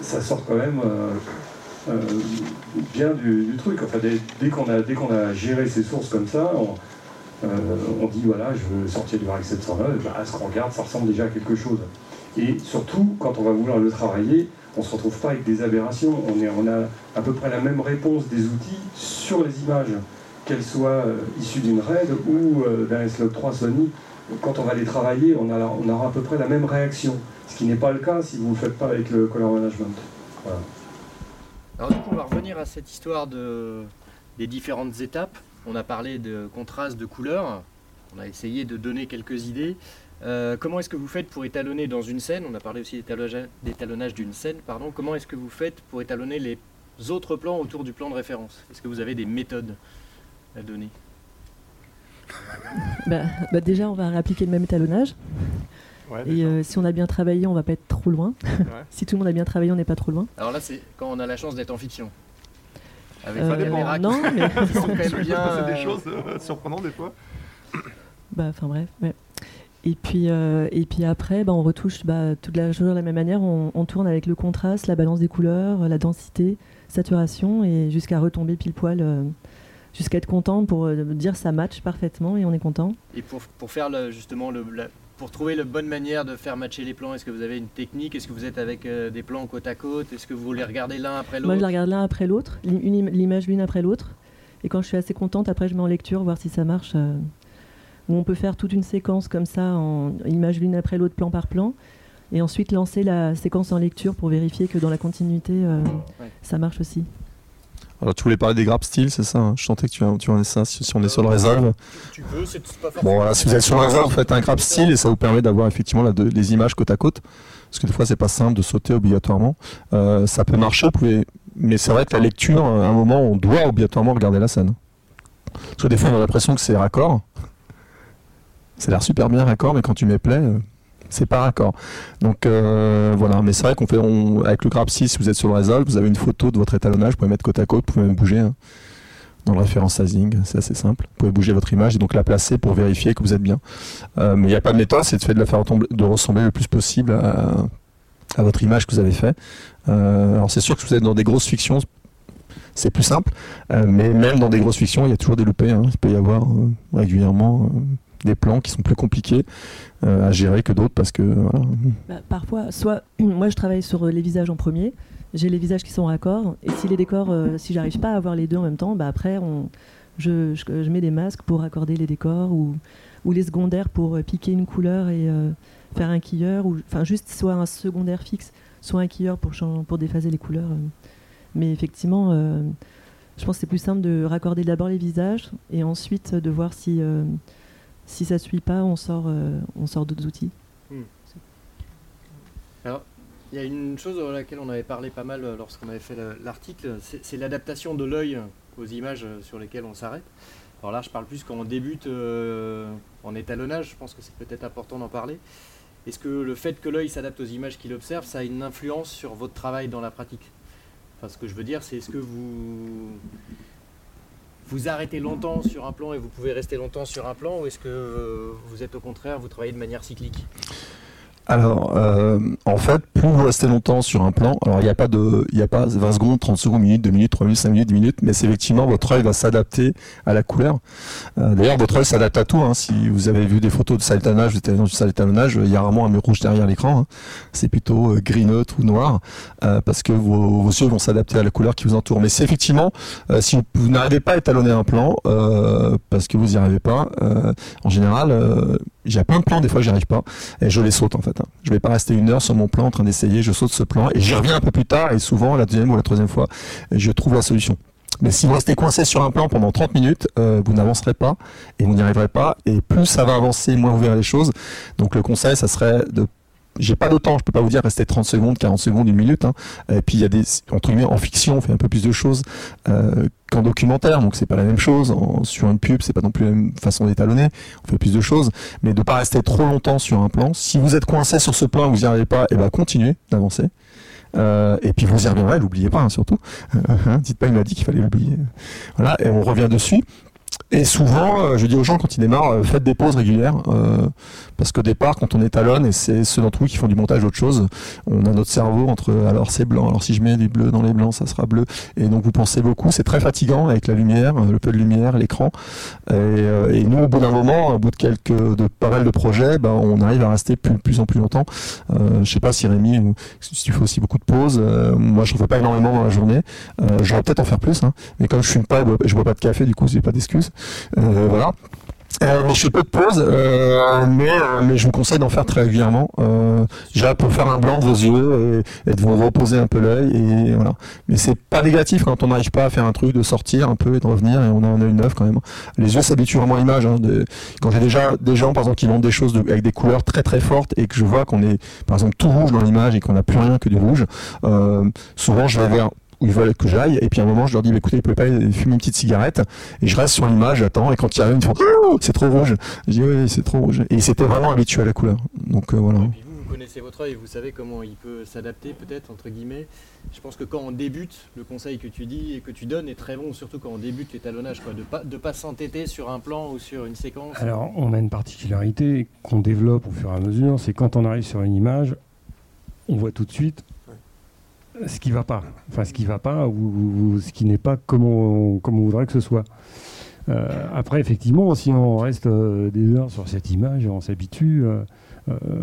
ça sort quand même euh, bien du, truc. Enfin, dès, qu'on a, qu'on a géré ces sources comme ça, on, euh, on dit voilà, je veux sortir du REC 709, bah, ce qu'on regarde, ça ressemble déjà à quelque chose. Et surtout, quand on va vouloir le travailler, on ne se retrouve pas avec des aberrations. On, est, on a à peu près la même réponse des outils sur les images, qu'elles soient euh, issues d'une RAID ou d'un S-Log 3 Sony. Quand on va les travailler, on, a, on aura à peu près la même réaction. Ce qui n'est pas le cas si vous ne le faites pas avec le color management. Voilà. Alors du coup, on va revenir à cette histoire de, des différentes étapes. On a parlé de contraste de couleurs. On a essayé de donner quelques idées. Euh, comment est-ce que vous faites pour étalonner dans une scène? On a parlé aussi d'étalonnage- d'étalonnage d'une scène. Pardon. Comment est-ce que vous faites pour étalonner les autres plans autour du plan de référence? Est-ce que vous avez des méthodes à donner? Bah, bah déjà, on va réappliquer le même étalonnage. Ouais, Et euh, si on a bien travaillé, on va pas être trop loin. si tout le monde a bien travaillé, on n'est pas trop loin. Alors là, c'est quand on a la chance d'être en fiction. Avec Euh, des non, mais qui sont quand même bien. des euh, choses euh, surprenantes des fois. Bah, enfin bref, ouais. Et puis, euh, et puis après, bah, on retouche bah, toute la chose de la même manière. On, on tourne avec le contraste, la balance des couleurs, la densité, saturation, et jusqu'à retomber pile poil, euh, jusqu'à être content pour euh, dire ça match parfaitement et on est content. Et pour, pour faire le- justement le, la- pour trouver la bonne manière de faire matcher les plans, est-ce que vous avez une technique? Est-ce que vous êtes avec euh, des plans côte à côte? Est-ce que vous les regardez l'un après l'autre Moi, je les regarde l'un après l'autre, l'image l'une après l'autre. Et quand je suis assez contente, après, je mets en lecture, voir si ça marche. euh, on peut faire toute une séquence comme ça, en image l'une après l'autre, plan par plan. Et ensuite lancer la séquence en lecture pour vérifier que dans la continuité, euh, Ouais. ça marche aussi. Alors, tu voulais parler des grappes style, c'est ça hein? Je sentais que tu, tu en es ça, si, on est sur le résolve. Tu peux, c'est pas forcément. Bon, voilà, si vous êtes sur le vous faites un grab style et ça vous permet d'avoir effectivement de- les images côte à côte. Parce que des fois, c'est pas simple de sauter obligatoirement. Euh, ça peut marcher, vous pouvez... mais c'est vrai que la lecture, à un moment, on doit obligatoirement regarder la scène. Parce que des fois, on a l'impression que c'est raccord. Ça a l'air super bien raccord, mais quand tu mets play, euh, c'est pas raccord. Donc euh, voilà, mais c'est vrai qu'on fait, avec le grab 6, si vous êtes sur le Resolve, vous avez une photo de votre étalonnage, vous pouvez mettre côte à côte, vous pouvez même bouger. hein. Dans le référence sizing, c'est assez simple. Vous pouvez bouger votre image et donc la placer pour vérifier que vous êtes bien. Euh, mais il n'y a pas de méthode, c'est de fait de la faire ressembler le plus possible à, votre image que vous avez fait. Euh, alors c'est sûr que si vous êtes dans des grosses fictions, c'est plus simple, mais même dans des grosses fictions, il y a toujours des loupés. hein. Il peut y avoir régulièrement des plans qui sont plus compliqués euh, à gérer que d'autres parce que. Bah, parfois, soit moi je travaille sur euh, les visages en premier, j'ai les visages qui sont raccords, et si les décors, euh, si j'arrive pas à avoir les deux en même temps, bah après on, je, je- mets des masques pour raccorder les décors ou, ou les secondaires pour euh, piquer une couleur et faire un quilleur, ou enfin juste soit un secondaire fixe, soit un quilleur pour, pour déphaser les couleurs. Mais effectivement, je pense que c'est plus simple de raccorder d'abord les visages et ensuite de voir si, si ça suit pas, on sort, euh, on sort d'autres outils. Il y a une chose sur laquelle on avait parlé pas mal euh, lorsqu'on avait fait le- l'article, c'est l'adaptation de l'œil aux images euh, sur lesquelles on s'arrête. Alors là, je parle plus quand on débute en étalonnage, je pense que c'est peut-être important d'en parler. Est-ce que le fait que l'œil s'adapte aux images qu'il observe, ça a une influence sur votre travail dans la pratique? Enfin, ce que je veux dire, c'est est-ce que vous vous arrêtez longtemps sur un plan et vous pouvez rester longtemps sur un plan, ou est-ce que euh, vous êtes au contraire, vous travaillez de manière cyclique? Alors, euh, en fait, plus vous longtemps sur un plan, alors il n'y a pas de, il a pas 20 secondes, 30 secondes, minutes, 2 minutes, 3 minutes, 5 minutes, 10 minutes, mais c'est effectivement votre œil va s'adapter à la couleur. Euh, D'ailleurs, votre œil s'adapte à tout. hein. Si vous avez vu des photos de salle d'étalonnage, vous êtes dans une salle d'étalonnage, il y a rarement un mur rouge derrière l'écran. hein. C'est plutôt euh, gris neutre ou noir, parce que vos, yeux vont s'adapter à la couleur qui vous entoure. Mais c'est effectivement, si vous, vous n'arrivez pas à étalonner un plan, parce que vous n'y arrivez pas, en général, j'ai plein de plans, des fois j'y arrive pas, et je les saute en fait. hein. Je vais pas rester une heure sur mon plan en train d'essayer, je saute ce plan, et j'y reviens un peu plus tard, et souvent la deuxième ou la troisième fois, je trouve la solution. Mais si vous restez coincé sur un plan pendant 30 minutes, euh, vous n'avancerez pas et vous n'y arriverez pas. Et plus ça va avancer, moins vous verrez les choses. Donc le conseil, ça serait de j'ai pas de temps, je peux pas vous dire rester 30 secondes, 40 secondes, une minute. Hein. Et puis il y a des entre guillemets en fiction, on fait un peu plus de choses euh, qu'en documentaire, donc c'est pas la même chose. En- sur une pub, c'est pas non plus la même façon d'étalonner. On fait plus de choses, mais de pas rester trop longtemps sur un plan. Si vous êtes coincé sur ce plan, vous y arrivez pas, et ben continuez d'avancer. Euh, et puis vous y reviendrez, l'oubliez pas hein, surtout. Dites pas il m'a dit qu'il fallait l'oublier. Voilà, et on revient dessus. Et souvent, euh, je dis aux gens quand ils démarrent, euh, faites des pauses régulières, euh, parce qu'au départ, quand on étalonne, et c'est ceux d'entre vous qui font du montage autre chose, on a notre cerveau entre alors c'est blanc, alors si je mets du bleu dans les blancs, ça sera bleu, et donc vous pensez beaucoup, c'est très fatigant avec la lumière, le peu de lumière, l'écran, et, euh, et nous, au bout d'un moment, au bout de quelques, de pas mal de projets, ben, on arrive à rester plus, plus en plus longtemps. Euh, je sais pas si Rémi, si tu fais aussi beaucoup de pauses, euh, moi je ne fais pas énormément dans la journée, euh, j'aurais peut-être en faire plus, hein, mais comme je fume pas, je bois pas de café, du coup j'ai pas d'excuses. Euh, voilà. Euh, mais je fais peu de pauses, euh, mais, je vous conseille d'en faire très régulièrement. Euh, déjà pour faire un blanc de vos yeux et, de vous reposer un peu l'œil et voilà. Mais c'est pas négatif quand on n'arrive pas à faire un truc, de sortir un peu et de revenir et on a un œil neuf quand même. Les yeux s'habituent vraiment à l'image. Hein, quand j'ai déjà des gens par exemple qui montrent des choses avec des couleurs très très fortes et que je vois qu'on est par exemple tout rouge dans l'image et qu'on n'a plus rien que du rouge, souvent je vais vers où ils veulent que j'aille. Et puis à un moment je leur dis bah, écoutez vous pouvez pas fumer une petite cigarette. Et je reste sur l'image j'attends. Et quand ils arrivent ils font Oh, c'est trop rouge. Je dis oui c'est trop rouge. Et ils s'étaient vraiment habitués à la couleur. Donc euh, voilà. Et puis vous, vous connaissez votre œil, vous savez comment il peut s'adapter, peut-être, entre guillemets. Je pense que quand on débute, le conseil que tu dis et que tu donnes est très bon, surtout quand on débute l'étalonnage, quoi, de pas, de pas s'entêter sur un plan ou sur une séquence. Alors, on a une particularité qu'on développe au fur et à mesure, c'est quand on arrive sur une image, on voit tout de suite ce qui va pas, enfin ce qui va pas ou, ce qui n'est pas comme on, voudrait que ce soit. Euh, après, effectivement, si on reste euh, des heures sur cette image, on s'habitue. euh,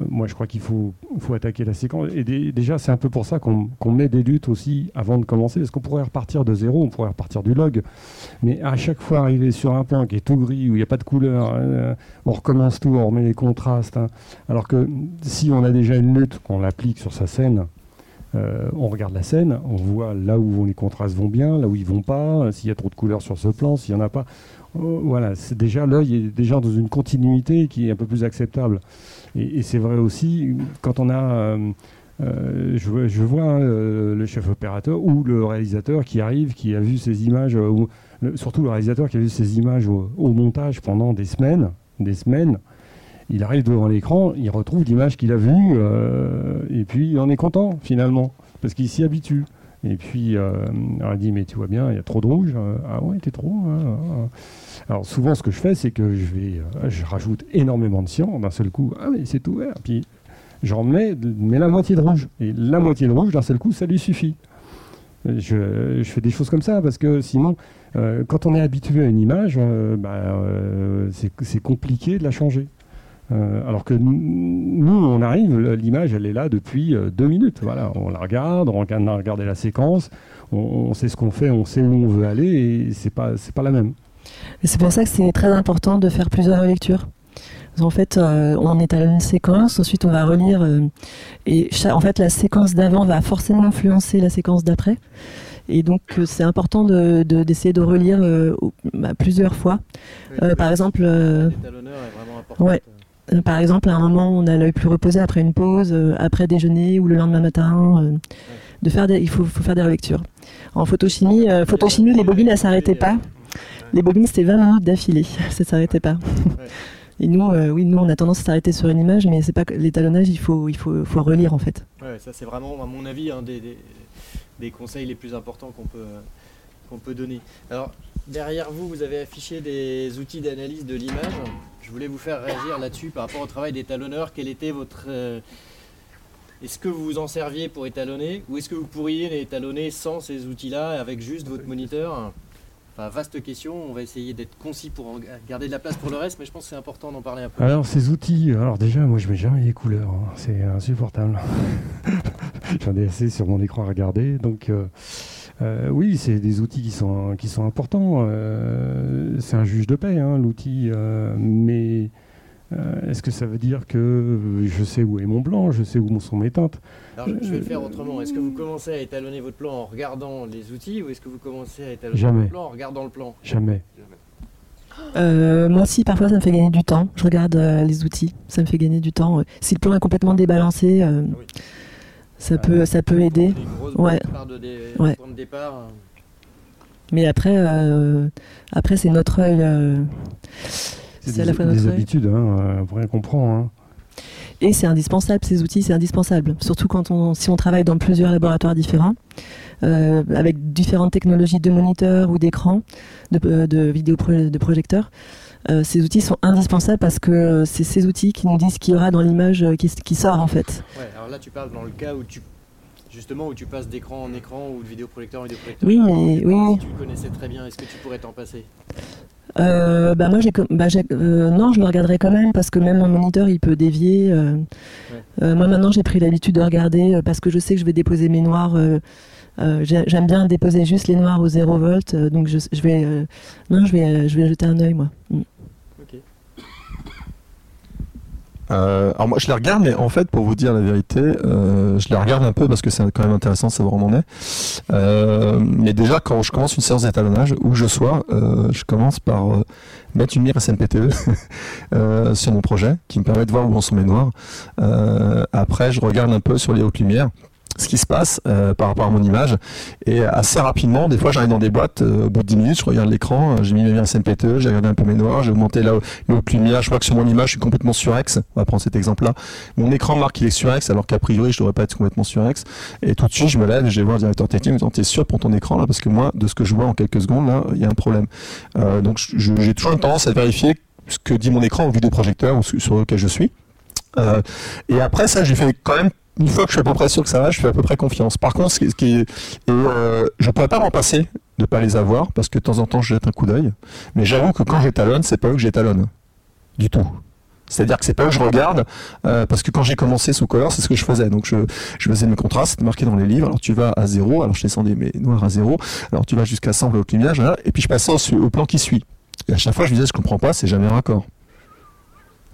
moi, je crois qu'il faut, attaquer la séquence. Et dé- déjà, c'est un peu pour ça qu'on met des luttes aussi avant de commencer, parce qu'on pourrait repartir de zéro, on pourrait repartir du log. Mais à chaque fois arriver sur un plan qui est tout gris, où il n'y a pas de couleur, on recommence tout, on remet les contrastes. hein. Alors que si on a déjà une lutte, qu'on l'applique sur sa scène, euh, on regarde la scène, on voit là où les contrastes vont bien, là où ils vont pas, s'il y a trop de couleurs sur ce plan, s'il y en a pas. Euh, voilà, c'est déjà l'œil est déjà dans une continuité qui est un peu plus acceptable. Et, c'est vrai aussi quand on a, euh, euh, je, vois- hein, le, chef opérateur ou le réalisateur qui arrive, qui a vu ces images, ou surtout le réalisateur qui a vu ces images au, au montage pendant des semaines, des semaines. Il arrive devant l'écran, il retrouve l'image qu'il a vue, euh, et puis il en est content finalement, parce qu'il s'y habitue. Et puis, euh, alors il dit, mais tu vois bien, il y a trop de rouge. Euh, ah ouais, t'es trop. hein, ah. Alors souvent, ce que je fais, c'est que je vais, euh, je rajoute énormément de cyan d'un seul coup. Ah mais c'est tout vert. Puis j'en mets, la moitié de rouge. Et la moitié de rouge, d'un seul coup, ça lui suffit. Je, je fais des choses comme ça parce que sinon, quand on est habitué à une image, bah, c'est compliqué de la changer. Euh, alors que nous, nous, on arrive, l'image, elle est là depuis euh, deux minutes. Voilà, on la regarde, on regarde- on a regardé la séquence, on, on sait ce qu'on fait, on sait où on veut aller, et c'est pas, c'est pas la même. Et c'est pour ça que c'est très important de faire plusieurs lectures. Qu'en fait, euh, on étalonne une séquence, ensuite on va relire, euh, et en fait la séquence d'avant va forcément influencer la séquence d'après. Et donc c'est important de- de- d'essayer de, relire euh, bah, plusieurs fois. Euh, par exemple, euh, L'étalonneur est vraiment important. ouais. Euh, par exemple, à un moment, on a l'œil plus reposé après une pause, euh, après déjeuner ou le lendemain matin. euh, de faire il faut, faire des relectures. En photochimie, photochimie, les bobines, elles s'arrêtaient pas. Les bobines, c'était 20 minutes d'affilée. Ça s'arrêtait pas. Et nous, oui, nous, on a tendance à s'arrêter sur une image, mais c'est pas l'étalonnage, il faut, il faut, relire en fait. Ouais, ça c'est vraiment, à mon avis, un des, des- des conseils les plus importants qu'on peut, qu'on peut donner. Alors, derrière vous, vous avez affiché des outils d'analyse de l'image. Je voulais vous faire réagir là-dessus par rapport au travail d'étalonneur. Quel était votre... euh, est-ce que vous vous en serviez pour étalonner ou est-ce que vous pourriez étalonner sans ces outils-là, avec juste votre moniteur? Enfin, vaste question, on va essayer d'être concis pour garder de la place pour le reste, mais je pense que c'est important d'en parler un peu. Alors ces outils, alors déjà moi je mets jamais les couleurs, hein. c'est insupportable. J'en ai assez sur mon écran à regarder, donc euh, euh, oui c'est des outils qui sont qui sont importants. euh, c'est un juge de paix hein, l'outil, euh, mais euh, est-ce que ça veut dire que je sais où est mon blanc, je sais où sont mes teintes? Alors je, je vais le faire autrement. Est-ce que vous commencez à étalonner votre plan en regardant les outils ou est-ce que vous commencez à étalonner Jamais. votre plan en regardant le plan? Jamais. Euh, moi aussi, parfois, ça me fait gagner du temps. Je regarde euh, les outils, ça me fait gagner du temps. Si le plan est complètement débalancé, euh, oui. Ça, peut, ça peut aider. Des Ouais. de Ouais. de départ. Mais après, euh, après c'est notre œil. euh, C'est à des, la fois des notre œil. habitudes, hein, après on comprend. hein. Et c'est indispensable, ces outils, c'est indispensable. Surtout quand on, si on travaille dans plusieurs laboratoires différents, euh, avec différentes technologies de moniteurs ou d'écran, de, de vidéo de projecteurs. Euh, ces outils sont indispensables parce que euh, c'est ces outils qui nous disent ce qu'il y aura dans l'image euh, qui, qui sort en fait. Ouais, alors là tu parles dans le cas où tu justement où tu passes d'écran en écran ou de vidéoprojecteur en vidéoprojecteur. Oui, mais- oui. Si tu le connaissais très bien, est-ce que tu pourrais t'en passer? Euh, bah moi j'ai bah, euh, non je le regarderai quand même parce que même mon moniteur il peut dévier euh, moi maintenant j'ai pris l'habitude de regarder parce que je sais que je vais déposer mes noirs j'ai- j'aime bien déposer juste les noirs au 0 volt donc je, je vais non je vais je vais jeter un œil moi Mm. Euh, alors moi je les regarde, mais en fait pour vous dire la vérité, euh, je les regarde un peu parce que c'est quand même intéressant de savoir où on en est. Euh, mais déjà quand je commence une séance d'étalonnage, où je sois, euh, je commence par euh, mettre une mire SMPTE euh, sur mon projet, qui me permet de voir où en sont mes noirs. Après je regarde un peu sur les hautes lumières ce qui se passe euh, par rapport à mon image. Et assez rapidement des fois j'arrive dans des boîtes euh, au bout de 10 minutes je regarde l'écran euh, j'ai mis mes miens SMPTE j'ai regardé un peu mes noirs j'ai augmenté la les hautes lumières je vois que sur mon image je suis complètement surex. On va prendre cet exemple là mon écran marque qu'il est surex alors qu'a priori je devrais pas être complètement surex. Et tout de suite je me lève je vais voir le directeur technique me t'es sûr pour ton écran là? Parce que moi de ce que je vois en quelques secondes là il y a un problème. Euh, donc j'ai toujours tendance à vérifier ce que dit mon écran au sur sur lequel je suis. Euh, et après ça j'ai fait quand même une fois que je suis à peu près sûr que ça va, je fais à peu près confiance. Par contre, ce qui, est, euh, pourrais pas m'en passer de pas les avoir parce que de temps en temps je jette un coup d'œil. Mais j'avoue que quand j'étalonne, c'est pas eux que j'étalonne du tout. C'est-à-dire que c'est pas eux que je regarde, euh, parce que quand j'ai commencé sous color, c'est ce que je faisais. Donc je, faisais mes contrastes, c'était marqué dans les livres. Alors tu vas à zéro, alors je descendais mes noirs à zéro, alors tu vas jusqu'à 100 au luminage, voilà, et puis je passais au, au plan qui suit. Et à chaque fois, je me disais, je comprends pas, c'est jamais raccord.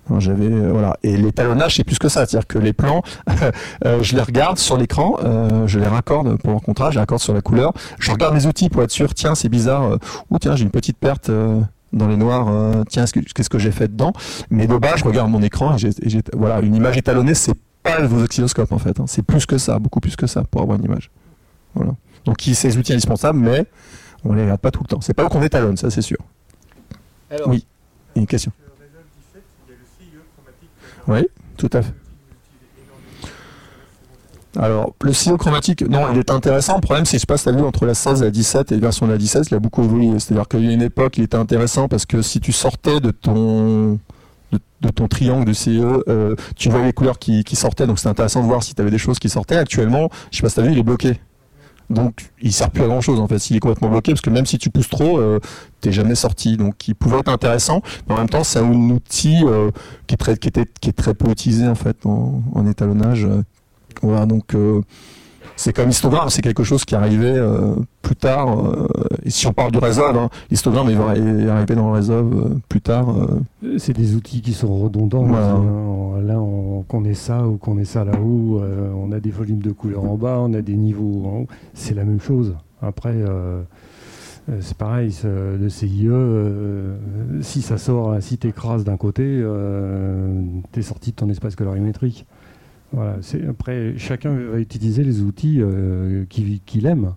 Alors, J'avais euh, voilà et l'étalonnage c'est plus que ça, c'est-à-dire que les plans, euh, je les regarde sur l'écran, euh, je les raccorde pour leur contraste, je les raccorde sur la couleur. Je regarde mes outils pour être sûr, tiens c'est bizarre, ou tiens j'ai une petite perte dans les noirs, euh, tiens est-ce que- qu'est-ce que j'ai fait dedans? Mais de base je regarde mon écran et voilà une image étalonnée c'est pas vos oscilloscopes en fait, hein. c'est plus que ça, beaucoup plus que ça pour avoir une image. Voilà. Donc il- ces outils indispensables, mais on les regarde pas tout le temps. C'est pas eux qu'on étalonne, ça c'est sûr. Alors, Oui. Une question. Oui, tout à fait. Alors, le silo chromatique, non, il est intéressant. Le problème, c'est que je passe la vue entre la 16 et la 17 et la version de la 16, il a beaucoup évolué. C'est-à-dire qu'il y a une époque, il était intéressant parce que si tu sortais de ton de, ton triangle de CE, euh, tu voyais les couleurs qui, sortaient, donc c'était intéressant de voir si tu avais des choses qui sortaient. Actuellement, je sais pas si vu, il est bloqué. Donc, il sert plus à grand chose en fait. S'il est complètement bloqué, parce que même si tu pousses trop, euh, t'es jamais sorti. Donc, il pouvait être intéressant, mais en même temps, c'est un outil euh, qui, est très, qui, était, qui est très peu utilisé en fait en, en étalonnage. Voilà, donc euh, c'est comme histogramme, c'est quelque chose qui arrivait euh, plus tard. euh, et si on parle du Resolve, hein, l'histogramme est est arrivé dans le Resolve euh, plus tard. C'est des outils qui sont redondants. Voilà. hein. Là, on- qu'on ait ça ou qu'on ait ça là-haut, on a des volumes de couleurs en bas, on a des niveaux en haut. C'est la même chose. Après, c'est pareil, ce- le CIE, euh, si ça sort, si t'écrases d'un côté, euh, t'es sorti de ton espace colorimétrique. Voilà, après, chacun va utiliser les outils euh, qu'il aime.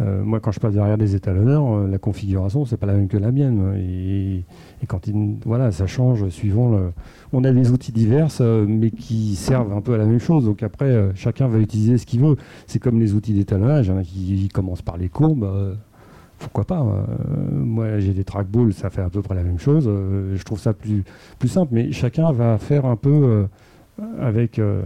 Euh, moi, quand je passe derrière des étalonneurs, euh, la configuration, c'est pas la même que la mienne. Et, quand il, voilà, ça change suivant le. On a des outils divers, mais qui servent un peu à la même chose. Donc après, chacun va utiliser ce qu'il veut. C'est comme les outils d'étalonnage. Il a qui commencent par les courbes. pourquoi pas euh, Moi, j'ai des trackballs, ça fait à peu près la même chose. je trouve ça plus, plus simple. Mais chacun va faire un peu. Avec, euh,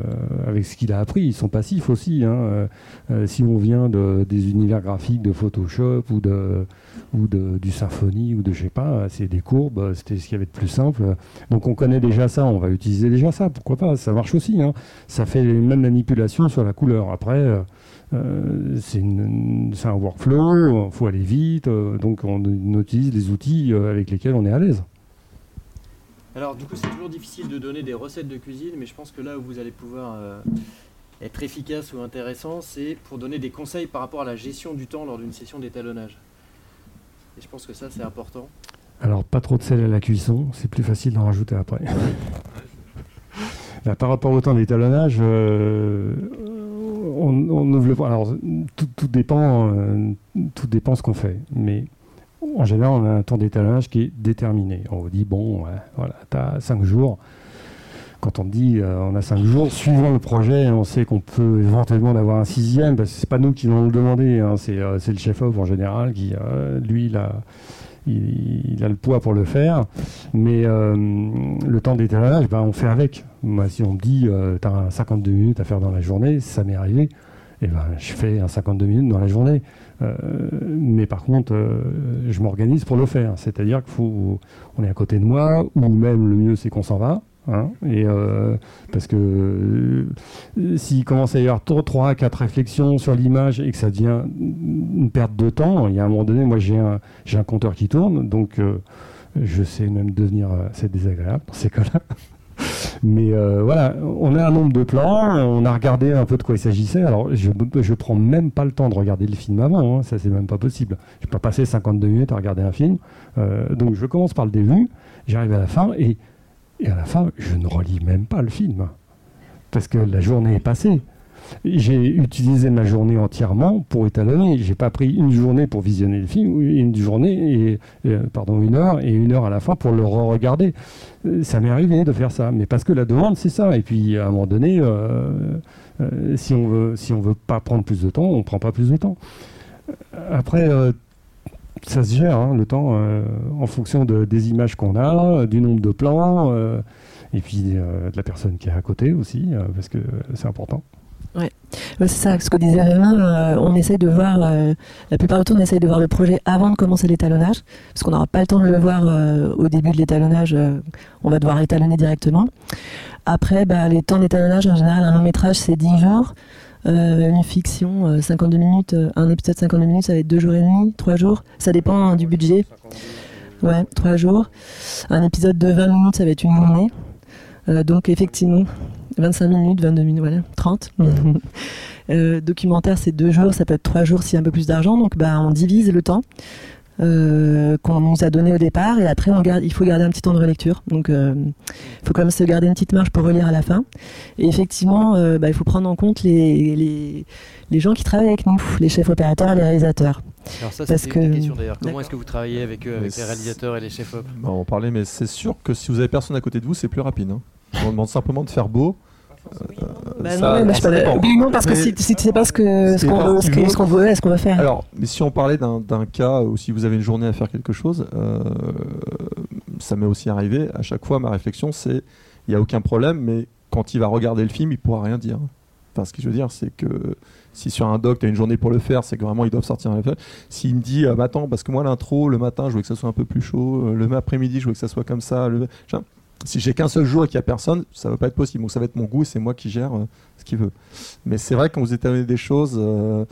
avec ce qu'il a appris, ils sont passifs aussi. hein. Euh, euh, si on vient de, des univers graphiques de Photoshop ou, de, ou de, du Symfony ou de je sais pas, c'est des courbes, c'était ce qu'il y avait de plus simple. Donc on connaît déjà ça, on va utiliser déjà ça, pourquoi pas, ça marche aussi. hein. Ça fait les mêmes manipulations sur la couleur. Après, euh, euh, c'est un workflow, il faut aller vite, euh, donc on, on utilise les outils avec lesquels on est à l'aise. Alors du coup c'est toujours difficile de donner des recettes de cuisine, mais je pense que là où vous allez pouvoir euh, être efficace ou intéressant, c'est pour donner des conseils par rapport à la gestion du temps lors d'une session d'étalonnage. Et je pense que ça c'est important. Alors, pas trop de sel à la cuisson, c'est plus facile d'en rajouter après. Là, par rapport au temps d'étalonnage, euh, on, ouvre le. Alors, tout, tout dépend, euh, tout dépend ce qu'on fait. Mais en général, on a un temps d'étalonnage qui est déterminé. On vous dit, bon, voilà, tu as 5 jours. Quand on dit euh, on a 5 jours, suivant le projet, on sait qu'on peut éventuellement en avoir un sixième, parce que c'est pas nous qui l'avons demandé, hein, c'est euh, le chef-op en général qui, euh, lui, il a, le poids pour le faire. Mais le temps d'étalonnage, ben, on fait avec. Moi, si on me dit tu as 52 minutes à faire dans la journée, ça m'est arrivé, et ben, je fais un 52 minutes dans la journée. Euh, mais par contre, euh, je m'organise pour le faire. C'est-à-dire qu'il faut, on est à côté de moi, ou même le mieux, c'est qu'on s'en va. hein, et euh, parce que s'il commence à y avoir 3 à 4 réflexions sur l'image et que ça devient une perte de temps, il y a un moment donné, moi j'ai un, j'ai un compteur qui tourne, donc je sais même devenir assez désagréable dans ces cas-là. Mais euh, voilà, on a un nombre de plans, on a regardé un peu de quoi il s'agissait. Alors, je je prends même pas le temps de regarder le film avant, hein, ça c'est même pas possible. Je peux pas passer 52 minutes à regarder un film. Euh, donc, je commence par le début, j'arrive à la fin et à la fin, je ne relis même pas le film parce que la journée est passée. J'ai utilisé ma journée entièrement pour étalonner. J'ai pas pris une journée pour visionner le film, une journée et, pardon une heure et une heure à la fin pour le re-regarder. Euh, Ça m'est arrivé de faire ça, mais parce que la demande c'est ça. Et puis à un moment donné, euh, euh, si on veut si on veut pas prendre plus de temps, on prend pas plus de temps. Après. ça se gère, hein, le temps, en fonction de, des images qu'on a, du nombre de plans, et puis de la personne qui est à côté aussi, parce que c'est important. Ouais, c'est ça, ce que disait euh, on essaye de voir, euh, la plupart du temps, on essaye de voir le projet avant de commencer l'étalonnage, parce qu'on n'aura pas le temps de le voir euh, au début de l'étalonnage, on va devoir étalonner directement. Après, bah, les temps d'étalonnage, en général, un long métrage, c'est 10 jours. Une fiction, euh, 52 minutes, un épisode 52 minutes, ça va être 2 jours et demi, 3 jours, ça dépend hein, du budget. Ouais, 3 jours. Un épisode de 20 minutes, ça va être une journée. Donc effectivement, 25 minutes, 22 minutes, voilà, 30. Euh, documentaire, c'est 2 jours, ça peut être 3 jours s'il y a un peu plus d'argent. Donc bah, on divise le temps euh, qu'on nous a donné au départ et après on garde, il faut garder un petit temps de relecture. Donc euh, il faut quand même se garder une petite marge pour relire à la fin. Et effectivement, euh, bah, il faut prendre en compte les, les, les gens qui travaillent avec nous, les chefs opérateurs, les réalisateurs. Alors ça, c'est que- une question d'ailleurs. Comment est-ce que vous travaillez avec eux, avec Mais les réalisateurs et les chefs op? Bah, on en parlait, mais c'est sûr que si vous avez personne à côté de vous, c'est plus rapide. hein. On demande simplement de faire beau. Bah, ça- non, mais ça parce que Mais- si, si tu sais pas ce qu'on ce qu'on veut, ce qu'on veut faire. Alors, mais si on parlait d'un d'un cas où si vous avez une journée à faire quelque chose, euh, ça m'est aussi arrivé. À chaque fois, ma réflexion, c'est il n'y a aucun problème, mais quand il va regarder le film, il pourra rien dire. Enfin, ce que je veux dire, c'est que si sur un doc, tu as une journée pour le faire, c'est que vraiment ils doivent sortir un film. S'il me dit, ah, bah, attends, parce que moi, l'intro, le matin, je veux que ça soit un peu plus chaud, euh, le après-midi, je veux que ça soit comme ça. Le... Si j'ai qu'un seul jour et qu'il n'y a personne, ça va pas être possible. Donc ça va être mon goût et c'est moi qui gère euh, ce qu'il veut. Mais c'est vrai quand vous étalonnez des choses, euh,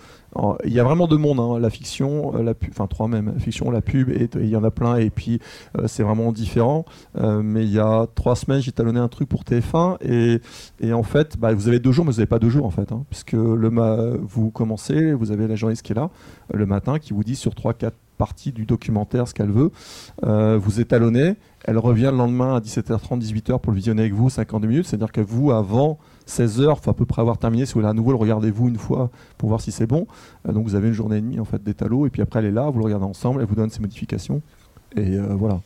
il y a vraiment deux mondes, hein, la fiction, euh, la pub, enfin trois même, la fiction, la pub, et il y en a plein, et puis euh, c'est vraiment différent. Euh, mais il y a trois semaines, j'ai talonné un truc pour TF1, et, et en fait, bah, vous avez deux jours, mais vous n'avez pas deux jours en fait, hein, puisque le vous commencez, vous avez la journaliste qui est là le matin, qui vous dit sur trois, quatre parties du documentaire ce qu'elle veut, vous étalonnez, elle revient le lendemain à 17h30, 18h pour le visionner avec vous, 52 minutes, c'est-à-dire que vous, avant 16h, il faut à peu près avoir terminé, si vous voulez à nouveau le regardez-vous une fois pour voir si c'est bon. Euh, donc vous avez une journée et demie en fait d'étalo et puis après elle est là, vous le regardez ensemble, elle vous donne ses modifications et euh, voilà.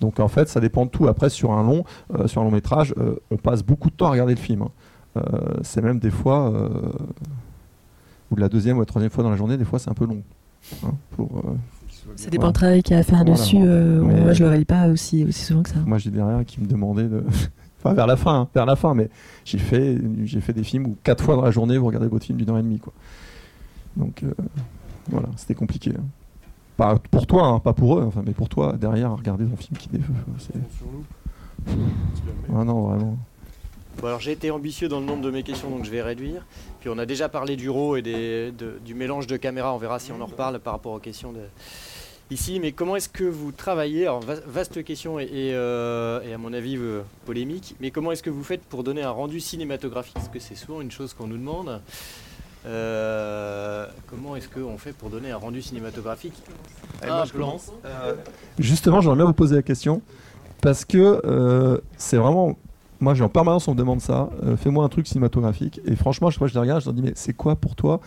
Donc en fait ça dépend de tout. Après sur un long, euh, sur un long métrage, on passe beaucoup de temps à regarder le film. hein. C'est même des fois ou de la deuxième ou la troisième fois dans la journée, des fois c'est un peu long. hein, pour, Ça dépend du travail qu'il y a à faire Voilà. dessus. euh, Moi, je le réveille pas aussi, aussi souvent que ça. moi j'ai derrière qui me demandait de enfin vers la fin hein, vers la fin mais j'ai fait j'ai fait des films où quatre fois dans la journée vous regardez votre film d'une heure et demie quoi. Donc euh, voilà c'était compliqué hein. pas pour toi hein, pas pour eux enfin mais pour toi derrière à regarder ton film qui dé- c'est ah non vraiment. Bon, alors j'ai été ambitieux dans le nombre de mes questions, donc je vais réduire. Puis on a déjà parlé du RAW et des- de- du mélange de caméras, on verra si on en reparle par rapport aux questions de... ici. Mais comment est-ce que vous travaillez Alors va- vaste question et, et, euh, et à mon avis euh, polémique, mais comment est-ce que vous faites pour donner un rendu cinématographique Parce que c'est souvent une chose qu'on nous demande. Euh, comment est-ce qu'on fait pour donner un rendu cinématographique moi, Un je justement j'aimerais bien vous poser la question parce que euh, c'est vraiment moi j'ai en permanence on me demande ça euh, fais-moi un truc cinématographique et franchement chaque fois que je les regarde je leur dis mais c'est quoi pour toi?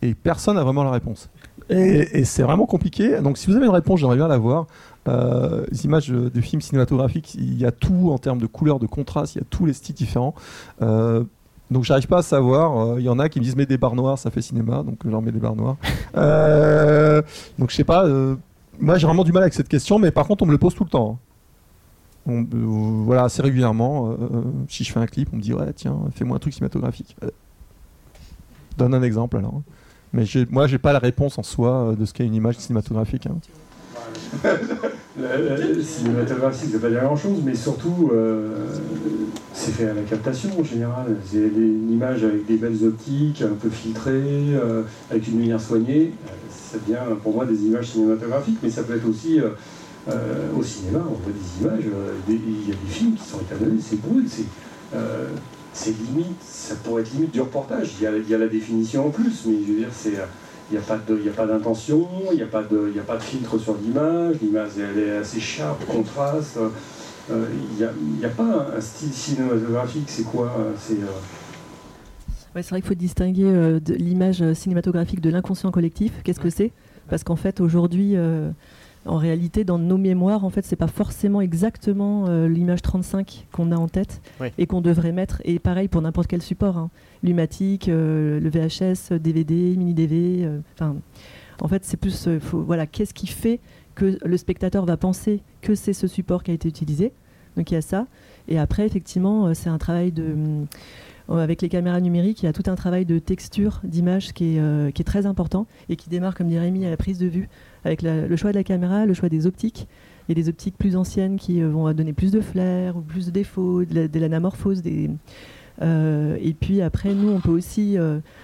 Et personne n'a vraiment la réponse et, c'est vraiment compliqué donc si vous avez une réponse j'aimerais bien la voir Euh, les images euh, de films cinématographiques il y a tout en termes de couleurs de contraste il y a tous les styles différents Euh, donc j'arrive pas à savoir Euh, il y en a qui me disent mets des barres noires ça fait cinéma donc je leur mets des barres noires donc je sais pas moi j'ai vraiment du mal avec cette question mais par contre on me le pose tout le temps hein. Voilà, assez régulièrement, si je fais un clip, on me dit ouais tiens, fais-moi un truc cinématographique. Donne un exemple alors. Mais moi j'ai pas la réponse en soi euh, de ce qu'est une image cinématographique. hein. La, la- la cinématographie, pas dire grand-chose, mais surtout, euh, c'est fait à la captation en général. C'est une image avec des belles optiques, un peu filtrées, euh, avec une lumière soignée. Ça devient pour moi des images cinématographiques, mais ça peut être aussi au cinéma, on voit des images, il y a des films qui sont étalonnés, c'est brut, c'est c'est limite, ça pourrait être limite du reportage. Il y a, il y a la définition en plus, mais je veux dire, c'est. il n'y a pas d'intention, il n'y a, pas de- y a pas de filtre sur l'image, l'image elle est assez sharp, contraste. euh, Il n'y a, a pas un style cinématographique, c'est quoi C'est euh, Ouais, c'est vrai qu'il faut distinguer euh, l'image cinématographique de l'inconscient collectif. Qu'est-ce que c'est? Parce qu'en fait, aujourd'hui, en réalité, dans nos mémoires, en fait, c'est pas forcément exactement euh, l'image 35 qu'on a en tête Oui. et qu'on devrait mettre. Et pareil pour n'importe quel support, hein. l'umatique, euh, le VHS, DVD, mini DV. euh, en fait, c'est plus, euh, faut- voilà, qu'est-ce qui fait que le spectateur va penser que c'est ce support qui a été utilisé. Donc il y a ça. Et après, effectivement, euh, c'est un travail de hum, avec les caméras numériques, il y a tout un travail de texture, d'image qui, est, qui est très important et qui démarre, comme dit Rémi, à la prise de vue, avec le choix de la caméra, le choix des optiques. Il y a des optiques plus anciennes qui vont donner plus de flair ou plus de défauts, de l'anamorphose, des, et puis après, nous, on peut aussi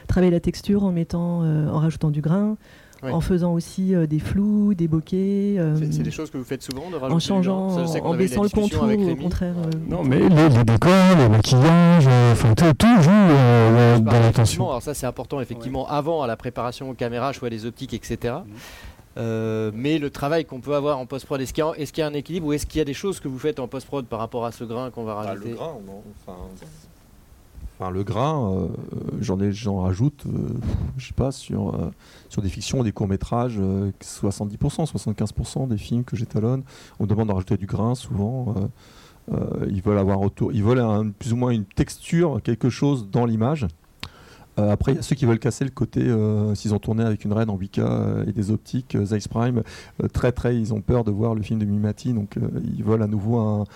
travailler la texture en mettant, en rajoutant du grain, en faisant aussi euh, des flous, des bokeh. Euh, c'est des choses que vous faites souvent de En changeant, en baissant le contour, au contraire. Euh, non, mais les, décors, les maquillages, enfin, tout, tout joue dans l'attention. Alors ça, c'est important, effectivement, avant, à la préparation aux caméras, choix des optiques, etc. Mhm. mais le travail qu'on peut avoir en post-prod, est-ce qu'il y, a un équilibre ou est-ce qu'il y a des choses que vous faites en post-prod par rapport à ce grain qu'on va bah, rajouter? Le grain, enfin, Enfin, le grain, euh, j'en ai, j'en rajoute, euh, je sais pas, sur, euh, sur des fictions, des courts métrages, 70%, 75% des films que j'étalonne, on me demande de rajouter du grain souvent. ils veulent avoir autour, ils veulent plus ou moins une texture, quelque chose dans l'image. Après, il y a ceux qui veulent casser le côté, s'ils ont tourné avec une reine en 8K et des optiques, Zeiss Prime, très très, ils ont peur de voir le film de Mimati, donc ils veulent à nouveau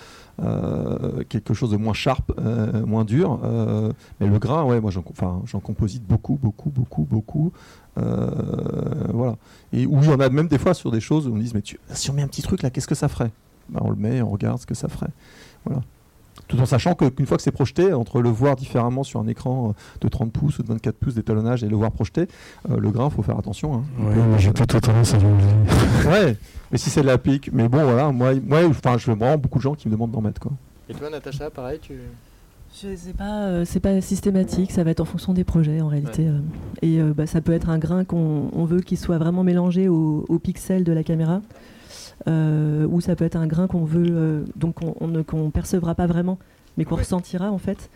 euh, quelque chose de moins sharp, euh, moins dur. Euh, mais le grain, ouais, moi j'en composite beaucoup, beaucoup, beaucoup, beaucoup. voilà. Et où il en a même des fois sur des choses où on dit, mais tu, si on met un petit truc là, qu'est-ce que ça ferait? Ben, On le met, on regarde ce que ça ferait. Voilà tout en sachant qu'une fois que c'est projeté, entre le voir différemment sur un écran de 30 pouces ou de 24 pouces d'étalonnage et le voir projeté, le grain, faut faire attention. Hein. Oui, mais j'ai plutôt tendance à Ouais, mais si c'est de la pique, mais bon, voilà, moi, moi enfin, je veux vraiment beaucoup de gens qui me demandent d'en mettre. Quoi. Et toi, Natacha, pareil, tu. Je sais pas, euh, c'est pas systématique, ça va être en fonction des projets en réalité. Euh. et euh, bah, ça peut être un grain qu'on veut qu'il soit vraiment mélangé aux au pixels de la caméra, ou ça peut être un grain qu'on veut, donc on, ne qu'on percevra pas vraiment, mais qu'on ressentira en fait.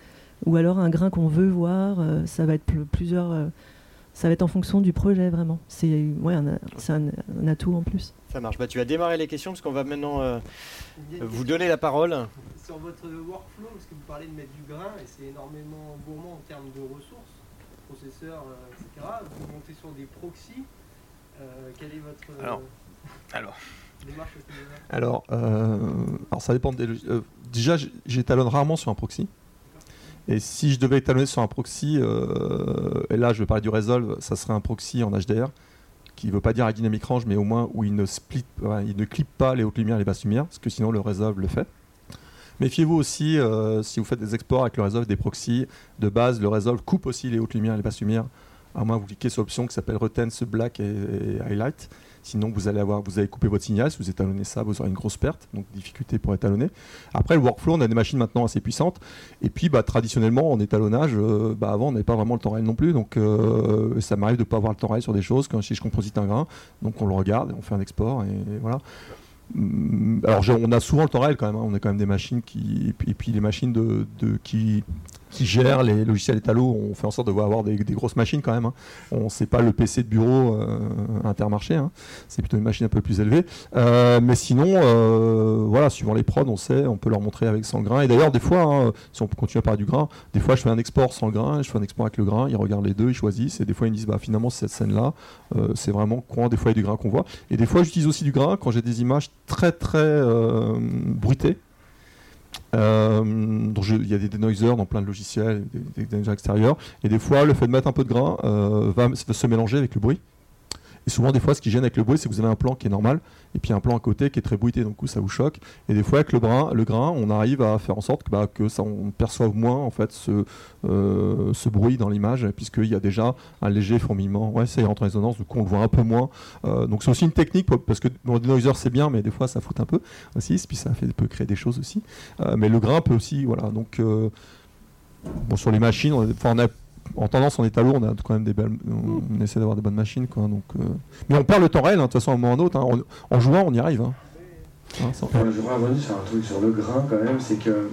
Ou alors un grain qu'on veut voir, ça va être plusieurs ça va être en fonction du projet vraiment. C'est ouais, un, un, atout en plus. Ça marche. Bah, tu vas démarrer les questions parce qu'on va maintenant euh, vous donner la parole. Sur votre workflow, parce que vous parlez de mettre du grain et c'est énormément gourmand en termes de ressources, processeurs, euh, etc. Vous montez sur des proxys. Euh, quelle est votre alors, alors. Alors, alors, ça dépend des déjà, j'étalonne rarement sur un proxy. Et si je devais étalonner sur un proxy, euh, et là je vais parler du Resolve, ça serait un proxy en HDR, qui ne veut pas dire à dynamic range, mais au moins où il ne, split, clip pas les hautes lumières et les basses lumières, parce que sinon le Resolve le fait. Méfiez-vous aussi, euh, si vous faites des exports avec le Resolve, des proxys, de base, le Resolve coupe aussi les hautes lumières et les basses lumières, à moins que vous cliquez sur l'option qui s'appelle Retense Black et Highlight. Sinon, vous allez avoir, vous couper votre signal. Si vous étalonnez ça, vous aurez une grosse perte, donc difficulté pour étalonner. Après, le workflow, on a des machines maintenant assez puissantes. Et puis, bah, traditionnellement, en étalonnage, euh, bah, avant, on n'avait pas vraiment le temps réel non plus. Donc, euh, ça m'arrive de ne pas avoir le temps réel sur des choses. Quand si je composite un grain, donc on le regarde on fait un export. Et, voilà. Hum, alors, on a souvent le temps réel quand même. Hein. On a quand même des machines qui, et puis, les machines de qui qui gère les logiciels étalos. On fait en sorte de avoir des, grosses machines quand même. Hein. On sait pas le PC de bureau euh, intermarché. Hein. C'est plutôt une machine un peu plus élevée. Euh, mais sinon, euh, voilà, suivant les prods, on sait, on peut leur montrer avec sans grain. Et d'ailleurs, des fois, hein, si on continue à parler du grain, des fois, je fais un export sans le grain, je fais un export avec le grain. Ils regardent les deux, ils choisissent. Et des fois, ils me disent, bah finalement, cette scène-là, c'est vraiment courant. Des fois, il y a du grain qu'on voit. Et des fois, j'utilise aussi du grain quand j'ai des images très très bruitées. Euh, il y a des denoisers dans plein de logiciels, des, denoisers extérieurs. Et des fois, le fait de mettre un peu de grain euh, va se mélanger avec le bruit. Et souvent, des fois, ce qui gêne avec le bruit, c'est que vous avez un plan qui est normal, et puis un plan à côté qui est très bruité, donc ça vous choque. Et des fois, avec le, grain, on arrive à faire en sorte que, bah, ça, on perçoive moins en fait ce, euh, ce bruit dans l'image, puisqu'il y a déjà un léger fourmillement. Ouais, c'est entre résonance, du coup, on le voit un peu moins. Euh, donc c'est aussi une technique, parce que le denoiser c'est bien, mais des fois, ça fout un peu aussi, puis ça fait, peut créer des choses aussi. Euh, mais le grain peut aussi, voilà. Donc sur les machines, on, on a en tendance, en état lourd, on a quand même des belles, on, essaie d'avoir des bonnes machines, quoi. Donc, euh. mais on parle le temps réel, hein, de toute façon, à un moment ou un autre. Hein. en, jouant, on y arrive. Hein. Hein, je voudrais revenir sur un truc sur le grain quand même, c'est que,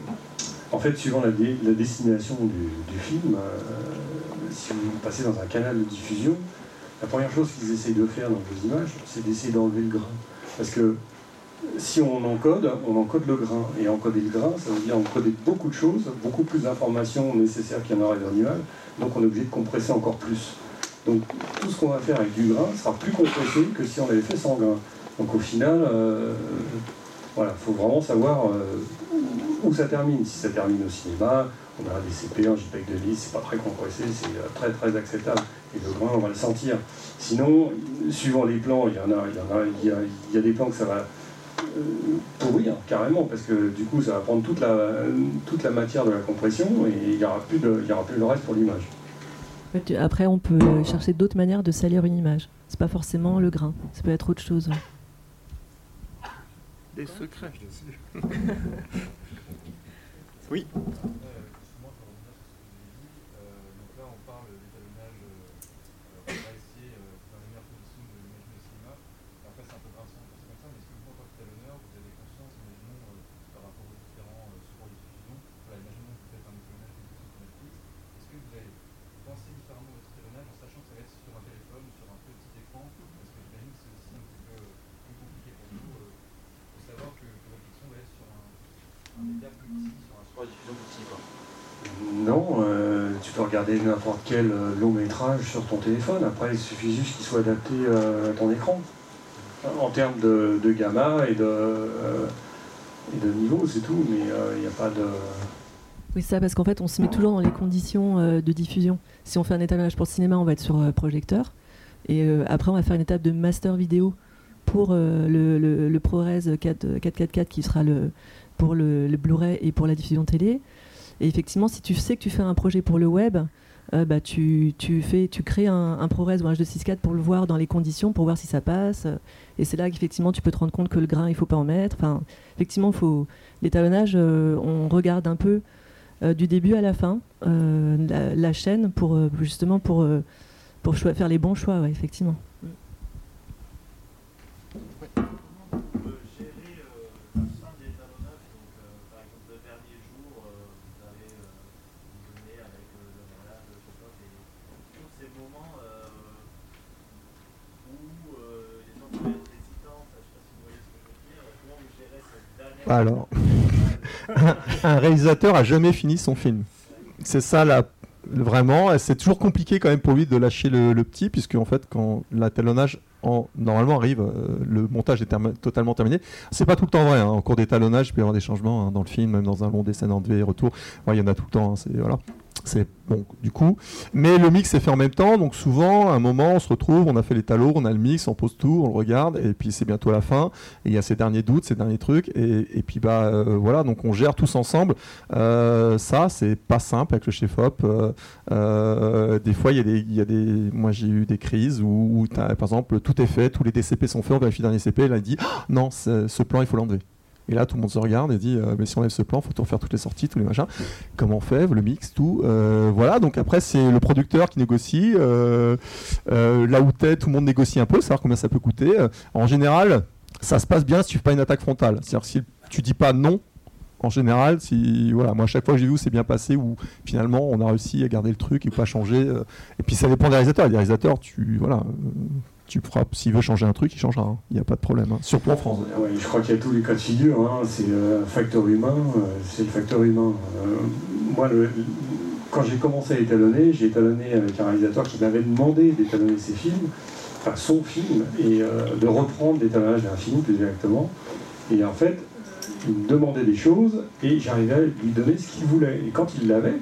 en fait, suivant la, destination du, film, euh, si vous passez dans un canal de diffusion, la première chose qu'ils essayent de faire dans vos images, c'est d'essayer d'enlever le grain. Parce que si on encode, on encode le grain. Et encoder le grain, ça veut dire encoder beaucoup de choses, beaucoup plus d'informations nécessaires qu'il y en aurait dans l'image. Donc on est obligé de compresser encore plus. Donc tout ce qu'on va faire avec du grain sera plus compressé que si on avait fait sans grain. Donc au final, euh, voilà, il faut vraiment savoir euh, où ça termine. Si ça termine au cinéma, on a des CP en JPEG de liste, c'est pas très compressé, c'est euh, très très acceptable. Et le grain, on va le sentir. Sinon, suivant les plans, il y en a, il y en a, il y a, des plans que ça va pourrir carrément, parce que du coup, ça va prendre toute la, toute la matière de la compression et il n'y aura, plus de- il y aura plus le reste pour l'image. Après, on peut euh, chercher d'autres manières de salir une image. C'est pas forcément le grain, ça peut être autre chose. Des secrets. Oui. Euh, justement, pour revenir sur ce que vous avez dit, euh, donc là on parle d'étalonnage, euh, on va essayer euh, dans les meilleures conditions de l'imaginer au cinéma. Après c'est un peu grinçant de penser comme ça, mais est-ce que vous, en tant qu'étalonneur, vous avez conscience, imaginons, euh, par rapport aux différents euh, supports de diffusion, voilà, imaginons que vous faites un étalonnage de diffusion sur Netflix, est-ce que vous avez pensé différemment votre étalonnage en sachant que ça va être sur un téléphone ou sur un petit écran Parce que j'imagine que c'est aussi un petit peu euh, plus compliqué pour vous euh, de savoir que, que votre fiction va être sur un, un média plus petit, sur un support de diffusion plus petit. Quoi. Non, euh, tu peux n'importe quel euh, long métrage sur ton téléphone. Après, il suffit juste qu'il soit adapté euh, à ton écran. En termes de, gamma et de, euh, et de niveau, c'est tout, mais il n'y a pas de. Oui, ça, parce qu'en fait, on se met toujours dans les conditions de diffusion. Si on fait un étalonnage pour le cinéma, on va être sur projecteur. Et après, on va faire une étape de master vidéo pour le, le, le ProRes 4, 444 qui sera le, pour le Blu-ray et pour la diffusion télé. Et effectivement, si tu sais que tu fais un projet pour le web, euh, bah, tu, tu, fais, tu crées un, un ProRes ou un H264 pour le voir dans les conditions, pour voir si ça passe. Et c'est là qu'effectivement, tu peux te rendre compte que le grain, il faut pas en mettre. Enfin, effectivement, faut... l'étalonnage, euh, on regarde un peu euh, du début à la fin la, chaîne pour justement pour, pour faire les bons choix, effectivement. Alors, un réalisateur a jamais fini son film. C'est ça la vraiment. C'est toujours compliqué quand même pour lui de lâcher le, petit, puisque en fait, quand l'étalonnage en, normalement arrive, euh, le montage est totalement terminé. C'est pas tout le temps vrai. hein. En cours d'étalonnage, il peut y avoir des changements hein, dans le film, même dans un long dessin en et retour. Il y en a tout le temps. hein, voilà. C'est bon, du coup. Mais le mix est fait en même temps, donc souvent, à un moment, on se retrouve, on a fait les talos, on a le mix, on pose tout, on le regarde, et puis c'est bientôt la fin. Il y a ces derniers doutes, ces derniers trucs, et, puis bah euh, voilà, donc on gère tous ensemble. Euh, ça, c'est pas simple avec le chef op. Euh, euh, des fois, il y des, moi j'ai eu des crises où, par exemple, tout est fait, tous les DCP sont faits, on vérifie le dernier CP, et là dit Ah, non, ce plan il faut l'enlever. Et là, tout le monde se regarde et dit euh, Mais si on enlève ce plan, faut tout refaire toutes les sorties, tous les machins. Comment on fait Le mix, tout. Euh, voilà, donc après, c'est le producteur qui négocie. Euh, là où t'es, tout le monde négocie un peu, savoir combien ça peut coûter. En général, ça se passe bien si tu fais pas une attaque frontale. C'est-à-dire si tu dis pas non. En général, si voilà, moi à chaque fois que j'ai vu où c'est bien passé, où finalement on a réussi à garder le truc et pas changer. et puis ça dépend des réalisateurs. Les réalisateurs, tu voilà, tu. S'il veut changer un truc, il changera. hein. Il n'y a pas de problème. hein. Surtout en France. Ouais, je crois qu'il y a tous les cas de figure. hein. C'est euh, un facteur humain. euh, c'est le facteur humain. Euh, moi, le- quand j'ai commencé à étalonner, j'ai étalonné avec un réalisateur qui m'avait demandé d'étalonner ses films, enfin son film, et euh, de reprendre l'étalonnage d'un film plus exactement. Et en fait, il me demandait des choses et j'arrivais à lui donner ce qu'il voulait. Et quand il l'avait,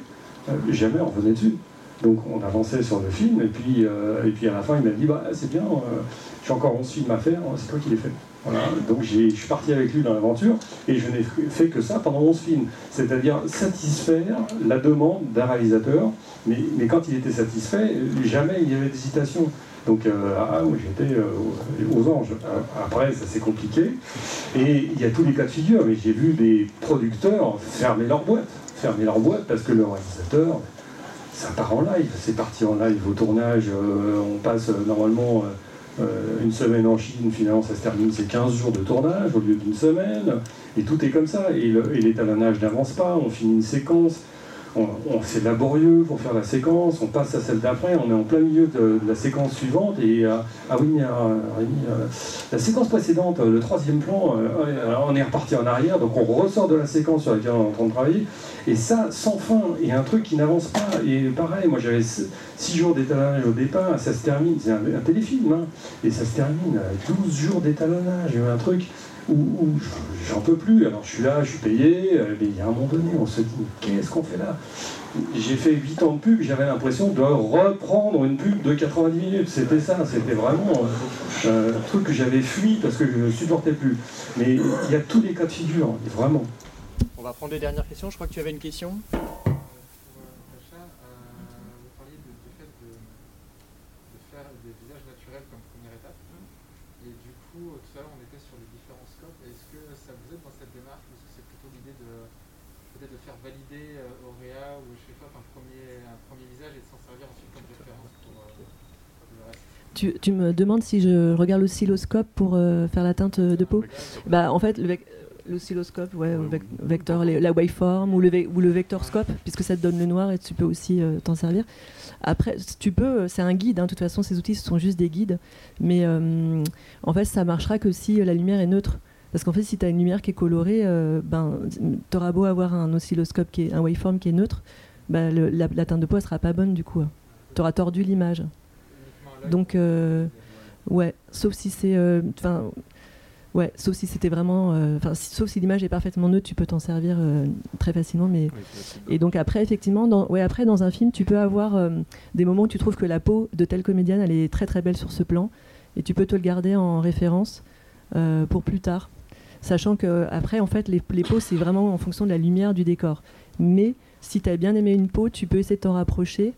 jamais on revenait dessus. Donc on avançait sur le film et puis, euh, et puis à la fin il m'a dit bah, c'est bien, euh, j'ai encore 11 films à faire, c'est toi qui les fais. Voilà. Donc je suis parti avec lui dans l'aventure et je n'ai fait que ça pendant 11 films. C'est-à-dire satisfaire la demande d'un réalisateur, mais, mais quand il était satisfait, jamais il y avait d'hésitation. Donc euh, ah, oui, j'étais aux anges. Après, ça c'est compliqué. Et il y a tous les cas de figure, mais j'ai vu des producteurs fermer leur boîte. Fermer leur boîte parce que le réalisateur, ça part en live. C'est parti en live au tournage. euh, on passe euh, normalement euh, une semaine en Chine, finalement ça se termine, c'est 15 jours de tournage au lieu d'une semaine. Et tout est comme ça. Et l'étalonnage n'avance pas. On finit une séquence. On, on- c'est laborieux pour faire la séquence, on passe à celle d'après, on est en plein milieu de, la séquence suivante et euh, ah oui, euh, Rémi, euh, la séquence précédente, euh, le troisième plan, on est reparti en arrière, donc on ressort de la séquence sur laquelle on est en train de travailler, et ça sans fin, et un truc qui n'avance pas, et pareil, moi j'avais 6 jours d'étalonnage au départ, ça se termine, c'est un, téléfilm, hein, et ça se termine avec 12 jours d'étalonnage, un truc où, j'en peux plus. Alors je suis là, je suis payé, euh, mais il y a un moment donné, on se dit, qu'est-ce qu'on fait là? J'ai fait 8 ans de pub, j'avais l'impression de reprendre une pub de 90 minutes. C'était ça, c'était vraiment euh, un truc que j'avais fui parce que je ne supportais plus. Mais il y a tous les cas de figure, vraiment. On va prendre les dernières questions. Je crois que tu avais une question. Pour euh, Sacha, euh, vous parliez de- du fait de, de faire des visages naturels comme première étape. Et du coup, euh, tout à l'heure, on était sur les différents scopes. Est-ce que ça vous aide dans cette démarche ou est-ce que c'est plutôt l'idée de peut-être de faire valider euh, Aurea ou Shefop un premier, un premier visage et de s'en servir ensuite comme référence pour, euh, pour le reste Tu, tu me demandes si je regarde l'oscilloscope pour euh, faire la teinte de peau Bah en fait, l'oscilloscope, ouais, le vecteur, les- la waveform ou le, ve- ou le vectorscope, puisque ça te donne le noir et tu peux aussi euh, t'en servir. Après, tu peux, euh, c'est un guide. hein, de toute façon, ces outils, ce sont juste des guides. Mais euh, en fait, ça marchera que si euh, la lumière est neutre. Parce qu'en fait, si tu as une lumière qui est colorée, euh, ben, tu auras beau avoir un oscilloscope, qui est, un waveform qui est neutre, le- la, la teinte de peau, elle sera pas bonne du coup. Tu auras tordu l'image. Donc, euh, Ouais, sauf si c'est. euh, Enfin. ouais, sauf si c'était vraiment. euh, Enfin, si- sauf si l'image est parfaitement neutre, tu peux t'en servir très facilement. Mais et donc après, effectivement, dans, ouais, après dans un film, tu peux avoir des moments où tu trouves que la peau de telle comédienne, elle est très très belle sur ce plan, et tu peux te le garder en référence pour plus tard, sachant que après, en fait, les, les peaux c'est vraiment en fonction de la lumière du décor. Mais si tu as bien aimé une peau, tu peux essayer de t'en rapprocher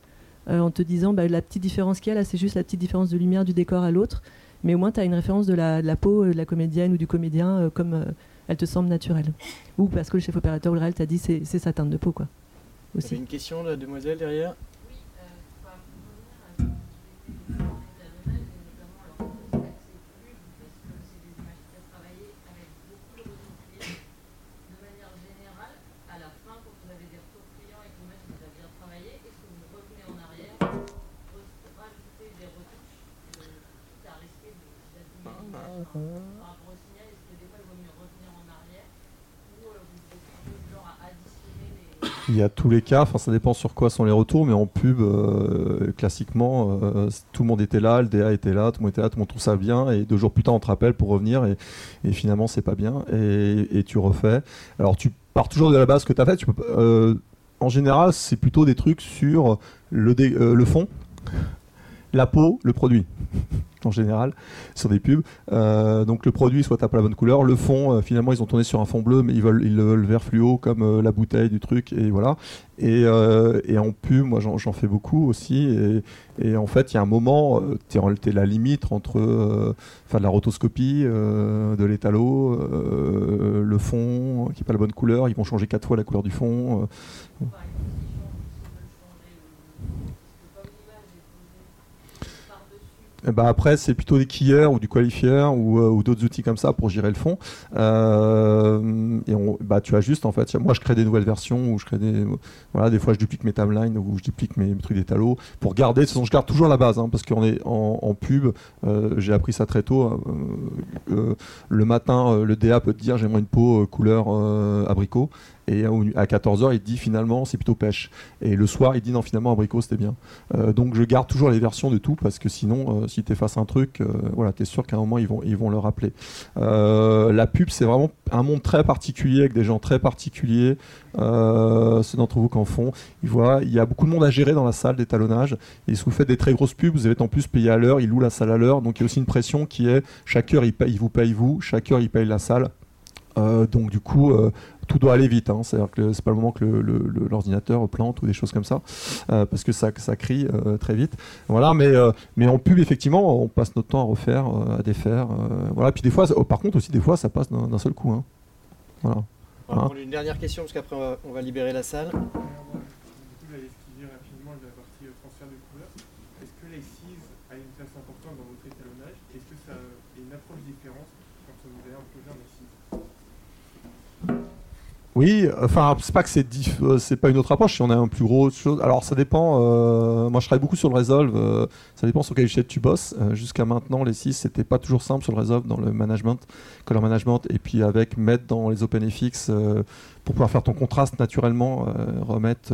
en te disant bah, la petite différence qu'il y a là, c'est juste la petite différence de lumière du décor à l'autre. Mais au moins, tu as une référence de la, de la peau euh, de la comédienne ou du comédien euh, comme euh, elle te semble naturelle. Ou parce que le chef opérateur ou le réel t'a dit c'est sa teinte de peau. quoi. Aussi. une question, la demoiselle derrière? Oui, euh, enfin, pour revenir à ce que tu disais sur l'étalonnage, et notamment alors pour l'accès plus, parce que c'est des images très travaillées avec beaucoup de retours clients. De manière générale, à la fin, quand vous avez des retours clients et que l'image vous a bien travaillé, est-ce que vous revenez en arrière pour rajouter des retouches, euh, quitte à risquer de d'abîmer l'image par rapport au signal Est-ce que des fois il vaut mieux revenir en arrière ou euh, vous êtes plutôt du genre à additionner les. Il y a tous les cas, enfin ça dépend sur quoi sont les retours, mais en pub, euh, classiquement, euh, tout le monde était là, le DA était là, tout le monde était là, tout le monde trouve ça bien, et deux jours plus tard on te rappelle pour revenir, et, finalement c'est pas bien, et, tu refais. Alors tu pars toujours de la base que tu as fait, euh, en général c'est plutôt des trucs sur le fond, la peau, le produit. En général, sur des pubs. Euh, donc le produit, soit t'as pas la bonne couleur. Le fond, euh, finalement, ils ont tourné sur un fond bleu, mais ils veulent, ils le veulent vert fluo comme euh, la bouteille du truc, et voilà. Et, et en pub, moi j'en fais beaucoup aussi. Et, en fait, il y a un moment, t'es en- t'es la limite entre faire de la rotoscopie, de l'étalo, le fond qui n'est pas la bonne couleur. Ils vont changer quatre fois la couleur du fond. Par exemple, s'ils changent, s'ils veulent changer le, ce que comme l'image est posée ben après, c'est plutôt des quillers ou du qualifier ou, euh, ou d'autres outils comme ça pour gérer le fond. Euh, et bah, tu ajustes en fait. Moi, je crée des nouvelles versions ou je crée des. Voilà, des fois, je duplique mes timelines ou je duplique mes trucs d'étalo pour garder. De toute façon, je garde toujours la base hein, parce qu'on est en, pub. euh, J'ai appris ça très tôt. hein, euh, le matin, le DA peut te dire j'aimerais une peau couleur abricot. Et à 14h, il dit finalement c'est plutôt pêche. Et le soir, il dit non, finalement abricot c'était bien. Euh, donc je garde toujours les versions de tout parce que sinon, euh, si tu effaces un truc, euh, voilà, tu es sûr qu'à un moment ils vont, ils vont le rappeler. La pub, c'est vraiment un monde très particulier avec des gens très particuliers. Ceux d'entre vous qui en font, ils il y a beaucoup de monde à gérer dans la salle d'étalonnage. Et si vous faites des très grosses pubs, vous êtes en plus payé à l'heure, ils louent la salle à l'heure. Donc il y a aussi une pression qui est chaque heure, il, paye, il vous paye vous, chaque heure, il paye la salle. Euh, donc du coup, euh, tout doit aller vite. Hein. C'est-à-dire que c'est pas le moment que l'ordinateur plante ou des choses comme ça, euh, parce que ça, ça crie très vite. Voilà, mais, mais en pub, effectivement, on passe notre temps à refaire, à défaire. voilà. Puis des fois, ça- oh, par contre aussi, des fois, ça passe d'un seul coup. hein. Voilà. On va Hein prendre une dernière question parce qu'après on va libérer la salle. Du coup, j'allais esquiver rapidement la partie euh, transfert de couleurs. Est-ce que les CIS a une place importante dans votre étalonnage Est-ce que ça a une approche différente quand vous allez imploser un CIS Oui, enfin, c'est pas que c'est diff- euh, pas une autre approche. Si on a un plus gros chose, alors ça dépend. euh, moi, je travaille beaucoup sur le Resolve. euh, ça dépend sur quelle échelle tu bosses. Jusqu'à maintenant, les 6 c'était pas toujours simple sur le Resolve dans le management, color management, et puis avec mettre dans les OpenFX pour pouvoir faire ton contraste naturellement, remettre.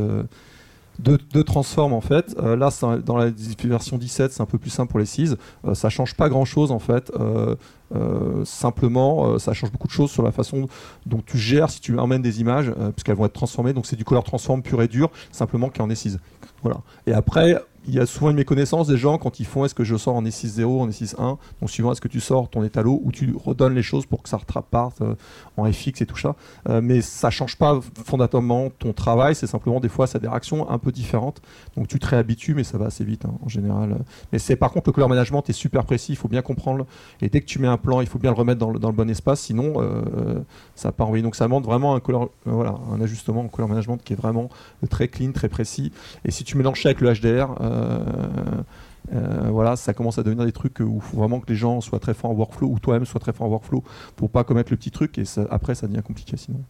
Euh, deux, deux transforms en fait. Euh, là, dans la version 17, c'est un peu plus simple pour les 6. ça change pas grand chose en fait. Euh, euh, simplement, euh, ça change beaucoup de choses sur la façon dont tu gères si tu emmènes des images, euh, puisqu'elles vont être transformées. Donc c'est du color transform pur et dur, simplement qui est en E6. Voilà. Et après, il y a souvent une méconnaissance des gens quand ils font est-ce que je sors en E6.0, en E6.1, donc suivant est-ce que tu sors ton étalo ou tu redonnes les choses pour que ça reparte euh, en FX et tout ça. Euh, mais ça change pas fondamentalement ton travail, c'est simplement des fois ça a des réactions un peu différentes. Donc tu te réhabitues, mais ça va assez vite hein, en général. Mais c'est par contre le color management est super précis, il faut bien comprendre. Et dès que tu mets un plan, il faut bien le remettre dans le, bon espace, sinon euh, ça part envoyer. Donc ça demande vraiment un color, euh, voilà, un ajustement en color management qui est vraiment très clean, très précis. Et si tu mélanges ça avec le HDR, euh, voilà, ça commence à devenir des trucs où il faut vraiment que les gens soient très forts en workflow ou toi-même sois très fort en workflow pour pas commettre le petit truc et après ça devient compliqué sinon.